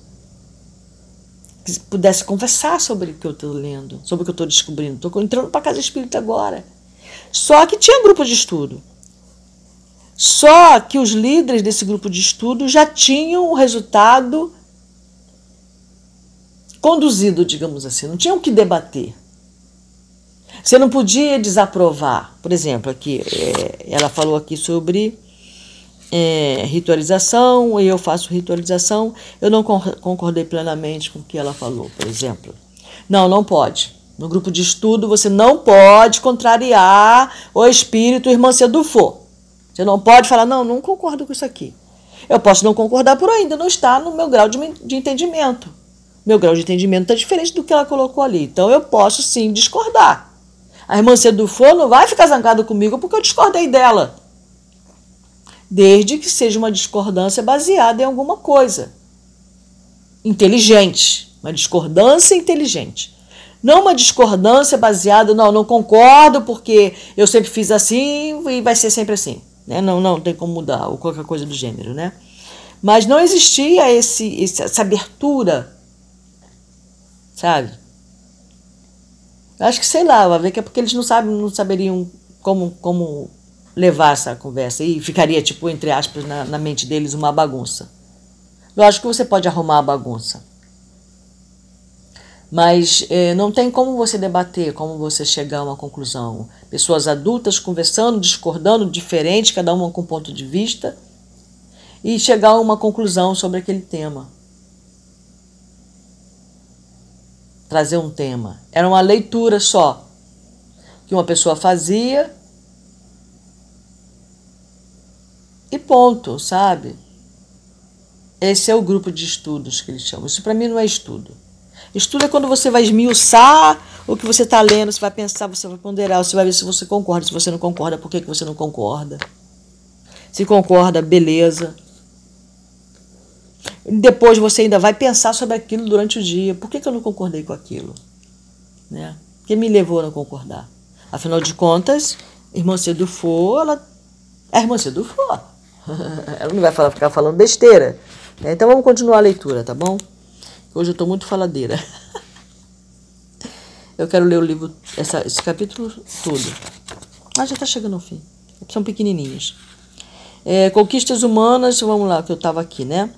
pudesse conversar sobre o que eu estou lendo, sobre o que eu estou descobrindo. Estou entrando para a casa espírita agora. Só que tinha grupo de estudo. Só que os líderes desse grupo de estudo já tinham o resultado conduzido, digamos assim, não tinham que debater. Você não podia desaprovar. Por exemplo, aqui é, ela falou aqui sobre é, ritualização, e eu faço ritualização. Eu não concordei plenamente com o que ela falou, por exemplo. Não, não pode. No grupo de estudo, você não pode contrariar o espírito irmã Sedufo. Você não pode falar, não, não concordo com isso aqui. Eu posso não concordar por ainda não está no meu grau de, de entendimento. Meu grau de entendimento está diferente do que ela colocou ali. Então eu posso sim discordar. A irmã Sedufo não vai ficar zangada comigo porque eu discordei dela. Desde que seja uma discordância baseada em alguma coisa. Inteligente. Uma discordância inteligente. Não uma discordância baseada, não, não concordo porque eu sempre fiz assim e vai ser sempre assim. Né? Não, não tem como mudar, ou qualquer coisa do gênero, né? Mas não existia esse, essa abertura, sabe? Acho que sei lá, vai ver que é porque eles não sabem, não saberiam como, como levar essa conversa e ficaria tipo entre aspas na, na mente deles uma bagunça. Lógico que você pode arrumar a bagunça, mas é, não tem como você debater, como você chegar a uma conclusão. Pessoas adultas conversando, discordando, diferente, cada uma com um ponto de vista, e chegar a uma conclusão sobre aquele tema. Trazer um tema. Era uma leitura só que uma pessoa fazia e ponto, sabe? Esse é o grupo de estudos que eles chamam. Isso para mim não é estudo. Estudo é quando você vai esmiuçar o que você está lendo, você vai pensar, você vai ponderar, você vai ver se você concorda. Se você não concorda, por que, que você não concorda? Se concorda, beleza. Depois você ainda vai pensar sobre aquilo durante o dia. Por que, que eu não concordei com aquilo? Né? O que me levou a não concordar? Afinal de contas, irmã Sedufo, ela é irmã Sedufo. ela não vai falar, ficar falando besteira. Né? Então vamos continuar a leitura, tá bom? Hoje eu estou muito faladeira. Eu quero ler o livro, essa, esse capítulo todo. Ah, já está chegando ao fim. São pequenininhos. É, conquistas humanas, vamos lá, que eu estava aqui, né?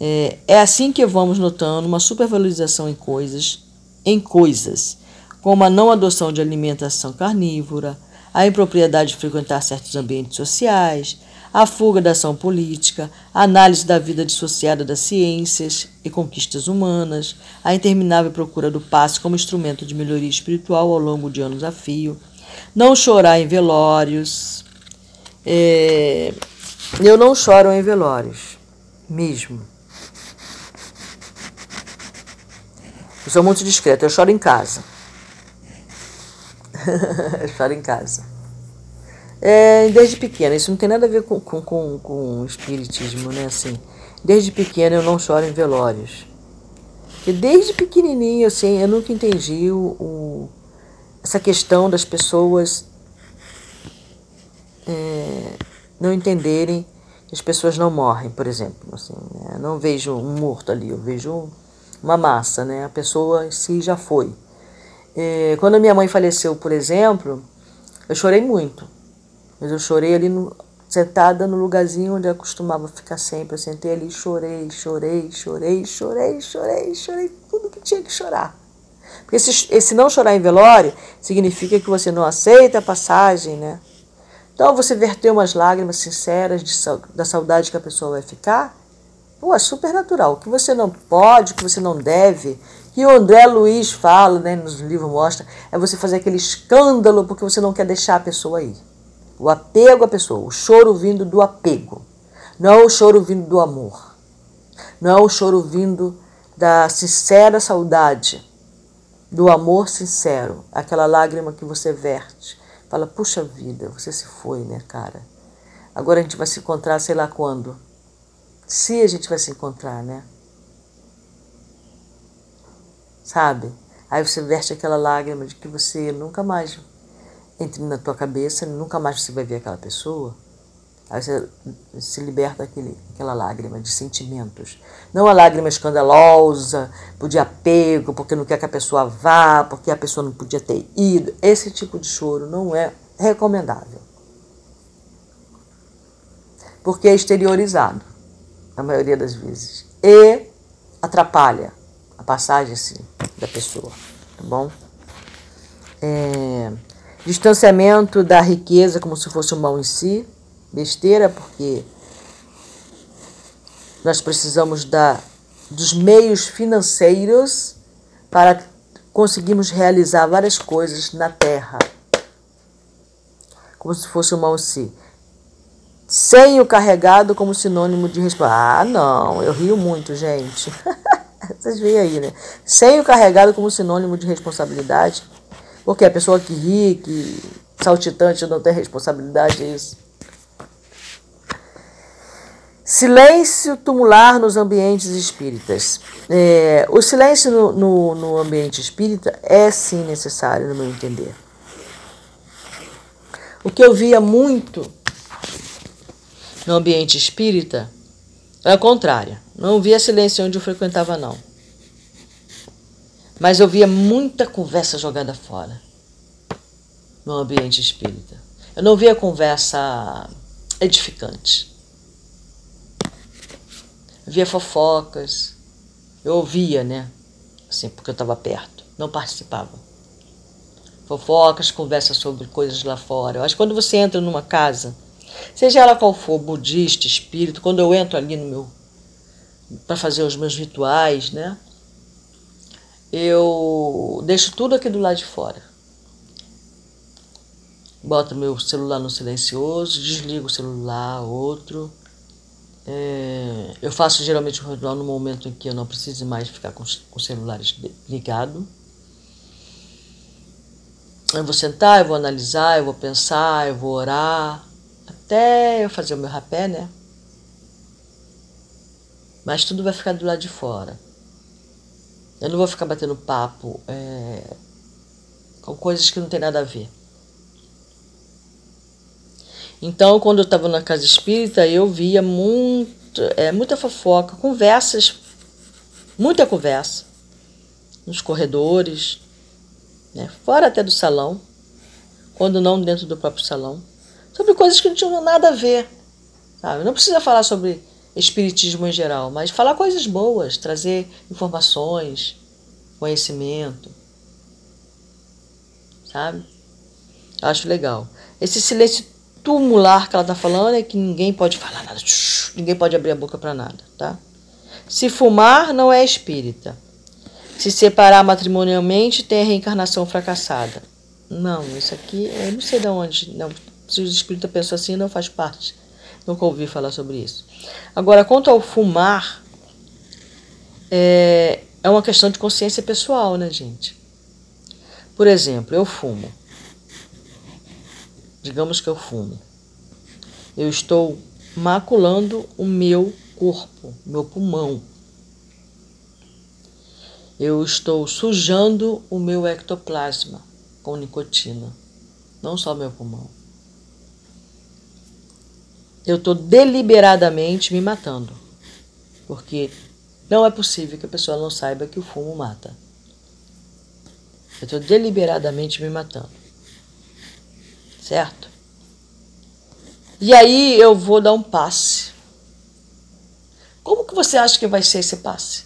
É, é assim que vamos notando uma supervalorização em coisas, em coisas, como a não adoção de alimentação carnívora, a impropriedade de frequentar certos ambientes sociais, a fuga da ação política, a análise da vida dissociada das ciências e conquistas humanas, a interminável procura do passe como instrumento de melhoria espiritual ao longo de anos a fio, não chorar em velórios. É, eu não choro em velórios, mesmo. Eu sou muito discreta, eu choro em casa. eu choro em casa. É, desde pequena, isso não tem nada a ver com, com, com, com espiritismo, né? Assim, desde pequena eu não choro em velórios. E desde pequenininho, assim, eu nunca entendi o, o essa questão das pessoas é, não entenderem que as pessoas não morrem, por exemplo. Assim, né? Não vejo um morto ali, eu vejo uma massa, né? A pessoa em si já foi. É, quando minha mãe faleceu, por exemplo, eu chorei muito. Mas eu chorei ali no, sentada no lugarzinho onde eu costumava ficar sempre. Eu sentei ali e chorei, chorei, chorei, chorei, chorei, chorei tudo que tinha que chorar. Porque esse, esse não chorar em velório significa que você não aceita a passagem, né? Então você verter umas lágrimas sinceras de, da saudade que a pessoa vai ficar, pô, é super natural. O que você não pode, o que você não deve, que o André Luiz fala, né, nos livros mostra, é você fazer aquele escândalo porque você não quer deixar a pessoa ir. O apego à pessoa, o choro vindo do apego. Não é o choro vindo do amor. Não é o choro vindo da sincera saudade, do amor sincero, aquela lágrima que você verte. Fala, puxa vida, você se foi, né, cara? Agora a gente vai se encontrar, sei lá quando. Se a gente vai se encontrar, né? Sabe? Aí você verte aquela lágrima de que você nunca mais entre na tua cabeça, nunca mais você vai ver aquela pessoa. Aí você se liberta daquele, aquela lágrima de sentimentos. Não a lágrima escandalosa, por de apego, porque não quer que a pessoa vá, porque a pessoa não podia ter ido. Esse tipo de choro não é recomendável. Porque é exteriorizado, na maioria das vezes. E atrapalha a passagem assim, da pessoa. Tá bom? É, distanciamento da riqueza como se fosse um mal em si besteira, porque nós precisamos da, dos meios financeiros para conseguirmos realizar várias coisas na Terra, como se fosse uma si. Sem o carregado como sinônimo de responsabilidade. Ah, não, eu rio muito, gente. Vocês veem aí, né? Sem o carregado como sinônimo de responsabilidade. Porque a pessoa que ri, que saltitante não tem responsabilidade, é isso. Silêncio tumular nos ambientes espíritas. É, o silêncio no, no, no ambiente espírita é sim necessário, no meu entender. O que eu via muito no ambiente espírita era o contrário. Não via silêncio onde eu frequentava, não. Mas eu via muita conversa jogada fora no ambiente espírita. Eu não via conversa edificante via fofocas. Eu ouvia, né? Assim, porque eu estava perto, não participava. Fofocas, conversas sobre coisas lá fora. Eu acho que quando você entra numa casa, seja ela qual for, budista, espírito, quando eu entro ali no meu. para fazer os meus rituais, né? Eu deixo tudo aqui do lado de fora. Boto meu celular no silencioso, desligo o celular, outro é, eu faço geralmente o ritual no momento em que eu não preciso mais ficar com, com o celular ligado. Eu vou sentar, eu vou analisar, eu vou pensar, eu vou orar, até eu fazer o meu rapé, né? Mas tudo vai ficar do lado de fora. Eu não vou ficar batendo papo é, com coisas que não tem nada a ver. Então, quando eu estava na casa espírita, eu via muito, é, muita fofoca, conversas, muita conversa, nos corredores, né, fora até do salão, quando não dentro do próprio salão, sobre coisas que não tinham nada a ver. Sabe? Não precisa falar sobre espiritismo em geral, mas falar coisas boas, trazer informações, conhecimento. Sabe? Acho legal. Esse silêncio tumular que ela está falando é que ninguém pode falar nada, ninguém pode abrir a boca para nada, tá? Se fumar, não é espírita. Se separar matrimonialmente, tem a reencarnação fracassada. Não, isso aqui, eu não sei de onde. Não, se o espírita pensou assim, não faz parte. Nunca ouvi falar sobre isso. Agora, quanto ao fumar, é, é uma questão de consciência pessoal, né, gente? Por exemplo, eu fumo. Digamos que eu fume. Eu estou maculando o meu corpo, meu pulmão. Eu estou sujando o meu ectoplasma com nicotina, não só meu pulmão. Eu estou deliberadamente me matando, porque não é possível que a pessoa não saiba que o fumo mata. Eu estou deliberadamente me matando certo? E aí eu vou dar um passe. Como que você acha que vai ser esse passe?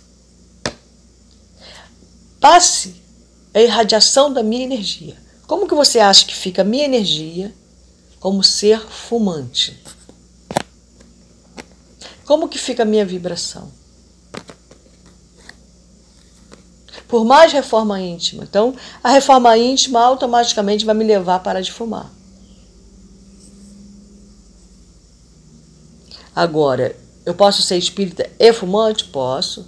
Passe é a irradiação da minha energia. Como que você acha que fica a minha energia como ser fumante? Como que fica a minha vibração? Por mais reforma íntima. Então, a reforma íntima automaticamente vai me levar a parar de fumar. Agora, eu posso ser espírita e fumante? Posso.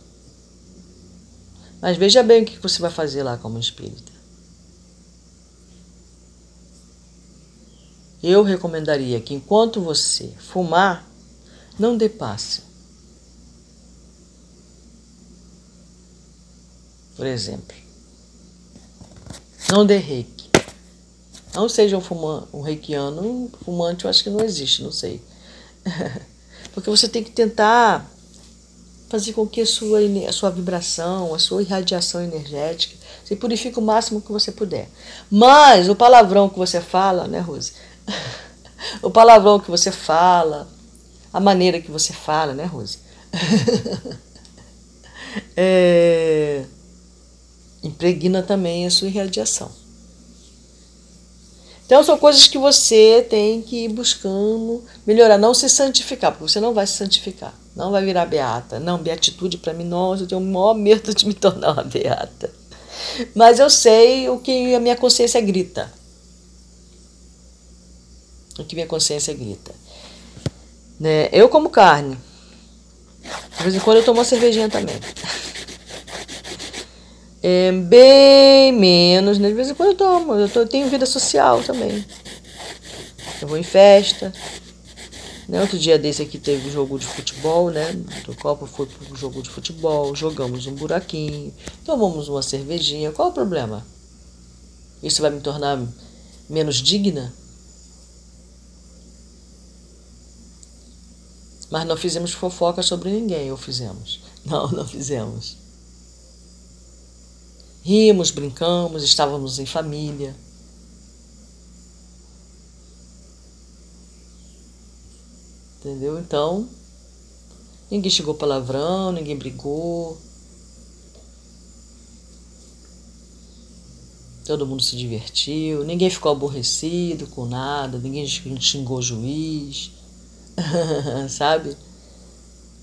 Mas veja bem o que você vai fazer lá como espírita. Eu recomendaria que enquanto você fumar, não dê passe. Por exemplo, não dê reiki. Não seja um, fumante, um reikiano, um fumante eu acho que não existe, não sei. Porque você tem que tentar fazer com que a sua, a sua vibração, a sua irradiação energética se purifique o máximo que você puder. Mas o palavrão que você fala, né, Rose? o palavrão que você fala, a maneira que você fala, né, Rose? é, impregna também a sua irradiação. Então são coisas que você tem que ir buscando melhorar, não se santificar, porque você não vai se santificar, não vai virar beata. Não, beatitude para mim, nossa, eu tenho o maior medo de me tornar uma beata. Mas eu sei o que a minha consciência grita. O que minha consciência grita. Né? Eu como carne. De vez em quando eu tomo uma cervejinha também. É, bem menos, né? De vez em quando eu tomo. Eu, tô, eu tenho vida social também. Eu vou em festa. Né? Outro dia desse aqui teve jogo de futebol, né? Do Copa foi pro jogo de futebol, jogamos um buraquinho, tomamos uma cervejinha. Qual o problema? Isso vai me tornar menos digna? Mas não fizemos fofoca sobre ninguém, ou fizemos? Não, não fizemos. Rimos, brincamos, estávamos em família. Entendeu? Então, ninguém chegou palavrão, ninguém brigou. Todo mundo se divertiu, ninguém ficou aborrecido com nada, ninguém xingou o juiz, sabe?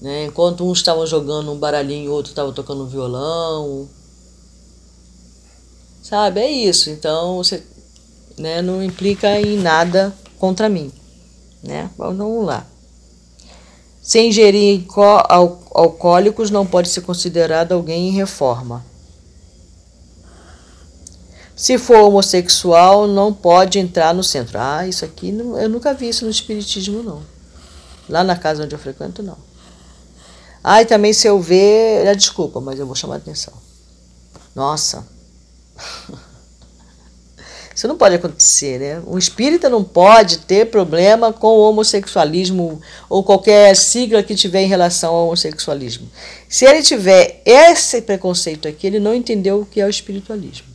Né? Enquanto uns estavam jogando um baralhinho, outro estava tocando um violão. Sabe? É isso. Então, você né, não implica em nada contra mim. Né? Vamos lá. Se ingerir alcoólicos, não pode ser considerado alguém em reforma. Se for homossexual, não pode entrar no centro. Ah, isso aqui eu nunca vi isso no espiritismo, não. Lá na casa onde eu frequento, não. Ah, e também se eu ver, desculpa, mas eu vou chamar a atenção. Nossa. Isso não pode acontecer, né? Um espírita não pode ter problema com o homossexualismo ou qualquer sigla que tiver em relação ao homossexualismo. Se ele tiver esse preconceito aqui, ele não entendeu o que é o espiritualismo.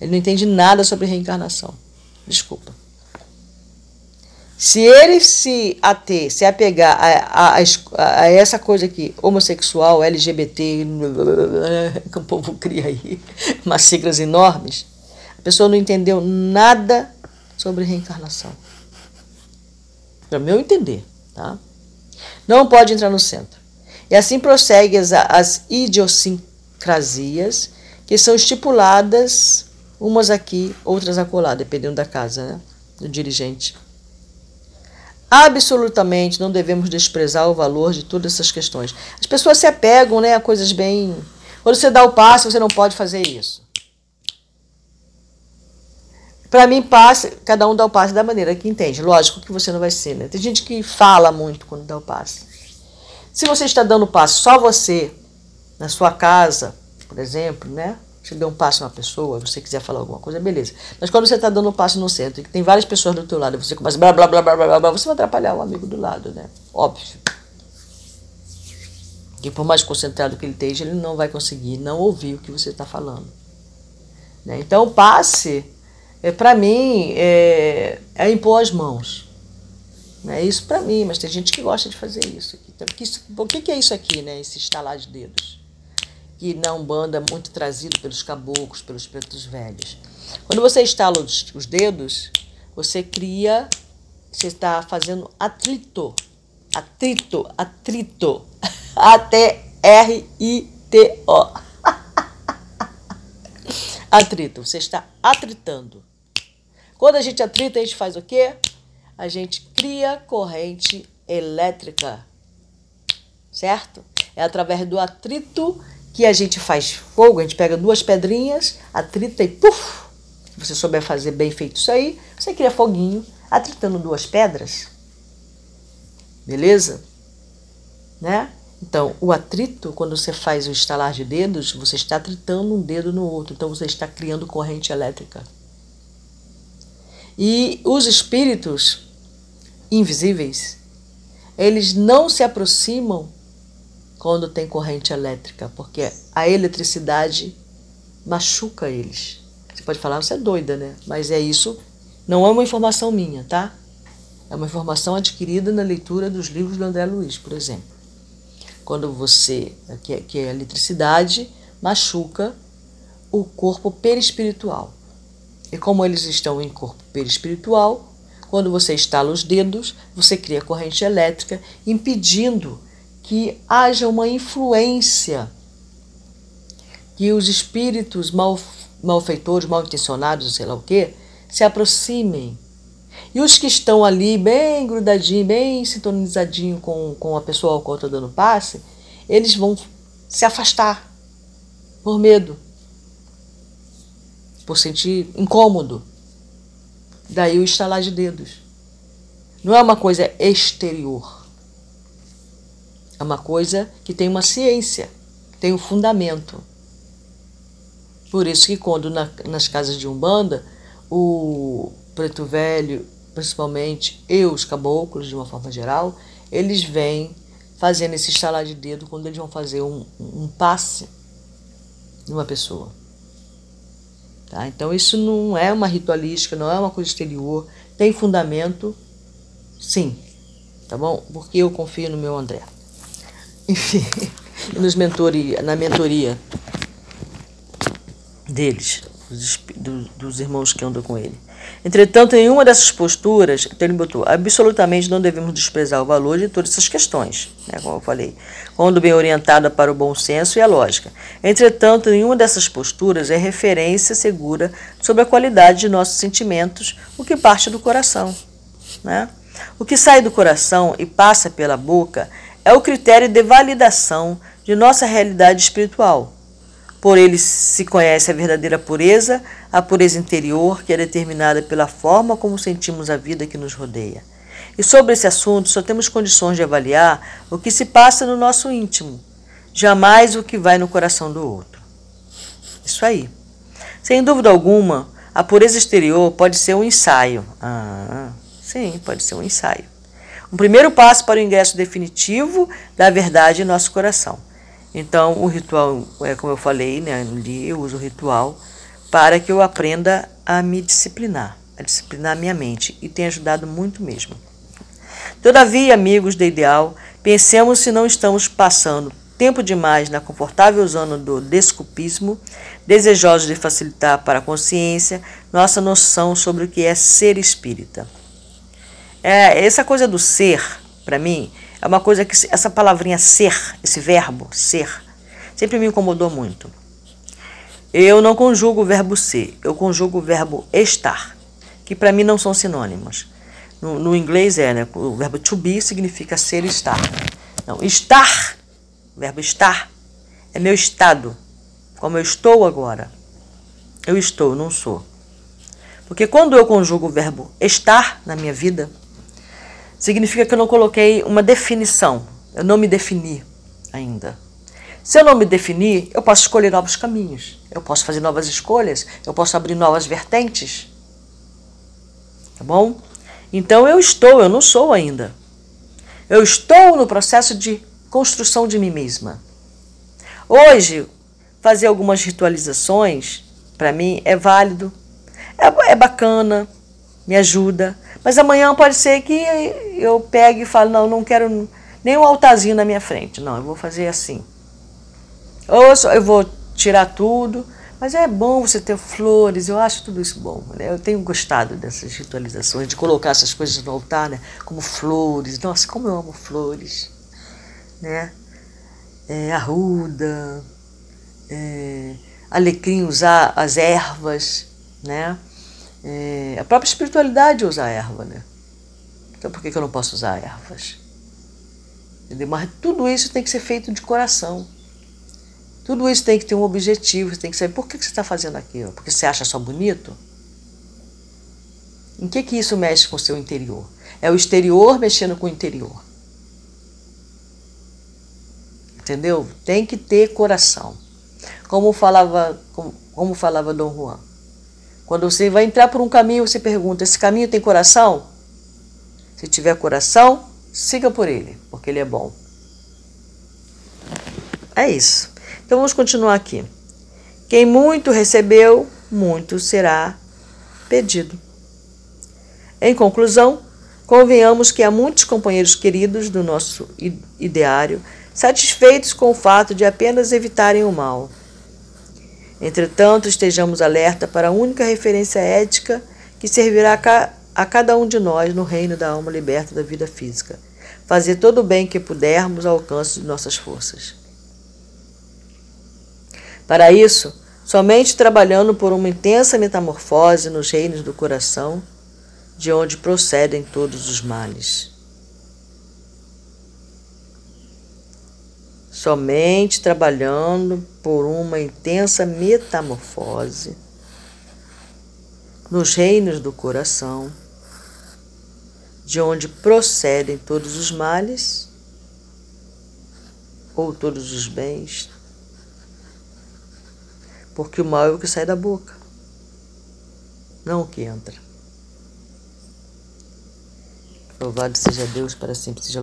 Ele não entende nada sobre reencarnação. Desculpa. Se ele se ater, se apegar a, a, a, a essa coisa aqui, homossexual, LGBT, que o povo cria aí, umas siglas enormes, a pessoa não entendeu nada sobre reencarnação. Para meu entender, tá? Não pode entrar no centro. E assim prossegue as, as idiosincrasias que são estipuladas, umas aqui, outras acolá, dependendo da casa, né? do dirigente. Absolutamente não devemos desprezar o valor de todas essas questões. As pessoas se apegam né, a coisas bem. Quando você dá o passo, você não pode fazer isso. Para mim, passe, cada um dá o passe da maneira que entende. Lógico que você não vai ser, né? Tem gente que fala muito quando dá o passe. Se você está dando passe só você, na sua casa, por exemplo, né? Você deu um passo a uma pessoa, você quiser falar alguma coisa, beleza. Mas quando você está dando um passo no centro e tem várias pessoas do teu lado, você começa blá blá blá blá blá blá, você vai atrapalhar o amigo do lado, né? Óbvio. E por mais concentrado que ele esteja, ele não vai conseguir não ouvir o que você está falando. Né? Então, o passe é, para mim, é, é, impor as mãos. É isso para mim, mas tem gente que gosta de fazer isso. Então, isso o que, que é isso aqui, né? Esse estalar de dedos? Que na Umbanda é muito trazido pelos caboclos, pelos pretos velhos. Quando você estala os, os dedos, você cria, você está fazendo atrito. Atrito, atrito. A-T-R-I-T-O. Atrito, você está atritando. Quando a gente atrita, a gente faz o quê? A gente cria corrente elétrica. Certo? É através do atrito que a gente faz fogo. A gente pega duas pedrinhas, atrita e puf! Se você souber fazer bem feito isso aí, você cria foguinho atritando duas pedras. Beleza? Né? Então, o atrito, quando você faz o estalar de dedos, você está atritando um dedo no outro. Então, você está criando corrente elétrica. E os espíritos invisíveis, eles não se aproximam quando tem corrente elétrica, porque a eletricidade machuca eles. Você pode falar, você é doida, né? Mas é isso, não é uma informação minha, tá? É uma informação adquirida na leitura dos livros do André Luiz, por exemplo. Quando você, que é, que é a eletricidade, machuca o corpo perispiritual. E como eles estão em corpo perispiritual, quando você estala os dedos, você cria corrente elétrica, impedindo que haja uma influência, que os espíritos mal, malfeitores, mal intencionados, sei lá o quê, se aproximem. E os que estão ali bem grudadinho, bem sintonizadinho com, com a pessoa ao qual está dando passe, eles vão se afastar por medo, por sentir incômodo. Daí o estalar de dedos. Não é uma coisa exterior. É uma coisa que tem uma ciência, tem um fundamento. Por isso que quando na, nas casas de Umbanda, o preto velho, principalmente, e os caboclos, de uma forma geral, eles vêm fazendo esse estalar de dedo quando eles vão fazer um, um passe numa pessoa. Tá? Então isso não é uma ritualística, não é uma coisa exterior, tem fundamento, sim, tá bom? Porque eu confio no meu André. Enfim, nos mentoria, na mentoria deles, dos, dos irmãos que andam com ele. Entretanto, em uma dessas posturas, então ele botou, absolutamente não devemos desprezar o valor de todas essas questões, né, como eu falei, quando bem orientada para o bom senso e a lógica. Entretanto, nenhuma dessas posturas é referência segura sobre a qualidade de nossos sentimentos, o que parte do coração. Né? O que sai do coração e passa pela boca é o critério de validação de nossa realidade espiritual por ele se conhece a verdadeira pureza, a pureza interior, que é determinada pela forma como sentimos a vida que nos rodeia. E sobre esse assunto só temos condições de avaliar o que se passa no nosso íntimo, jamais o que vai no coração do outro. Isso aí. Sem dúvida alguma, a pureza exterior pode ser um ensaio. Ah, sim, pode ser um ensaio. Um primeiro passo para o ingresso definitivo da verdade em nosso coração. Então, o ritual, é como eu falei, né, ali eu uso o ritual para que eu aprenda a me disciplinar, a disciplinar a minha mente, e tem ajudado muito mesmo. Todavia, amigos do ideal, pensemos se não estamos passando tempo demais na confortável zona do desculpismo, desejosos de facilitar para a consciência nossa noção sobre o que é ser espírita. É, essa coisa do ser, para mim, é uma coisa que essa palavrinha ser, esse verbo ser, sempre me incomodou muito. Eu não conjugo o verbo ser, eu conjugo o verbo estar, que para mim não são sinônimos. No, no, inglês é, né? O verbo to be significa ser e estar. Não, estar, o verbo estar, é meu estado, como eu estou agora. Eu estou, não sou. Porque quando eu conjugo o verbo estar na minha vida, significa que eu não coloquei uma definição. Eu não me defini ainda. Se eu não me definir, eu posso escolher novos caminhos. Eu posso fazer novas escolhas. Eu posso abrir novas vertentes. Tá bom? Então eu estou, eu não sou ainda. Eu estou no processo de construção de mim mesma. Hoje, fazer algumas ritualizações, para mim, é válido, é, é bacana, me ajuda. Mas amanhã pode ser que eu pegue e fale, não, não quero nem um altarzinho na minha frente. Não, eu vou fazer assim. Ou eu vou tirar tudo. Mas é bom você ter flores, eu acho tudo isso bom. Né? Eu tenho gostado dessas ritualizações, de colocar essas coisas no altar, né? como flores. Nossa, como eu amo flores. Né? É, arruda, é, alecrim, usar as ervas, né? É, a própria espiritualidade usa a erva, né? Então por que, que eu não posso usar ervas? Entendeu? Mas tudo isso tem que ser feito de coração. Tudo isso tem que ter um objetivo, tem que saber por que, que você está fazendo aquilo. Porque você acha só bonito? Em que, que isso mexe com o seu interior? É o exterior mexendo com o interior. Entendeu? Tem que ter coração. Como falava, como, como falava Dom Juan. Quando você vai entrar por um caminho, você pergunta: esse caminho tem coração? Se tiver coração, siga por ele, porque ele é bom. É isso. Então vamos continuar aqui. Quem muito recebeu, muito será pedido. Em conclusão, convenhamos que há muitos companheiros queridos do nosso ideário satisfeitos com o fato de apenas evitarem o mal. Entretanto, estejamos alerta para a única referência ética que servirá a cada um de nós no reino da alma liberta da vida física. Fazer todo o bem que pudermos ao alcance de nossas forças. Para isso, somente trabalhando por uma intensa metamorfose nos reinos do coração, de onde procedem todos os males. Somente trabalhando por uma intensa metamorfose nos reinos do coração, de onde procedem todos os males ou todos os bens, porque o mal é o que sai da boca, não o que entra. Louvado seja Deus para sempre seja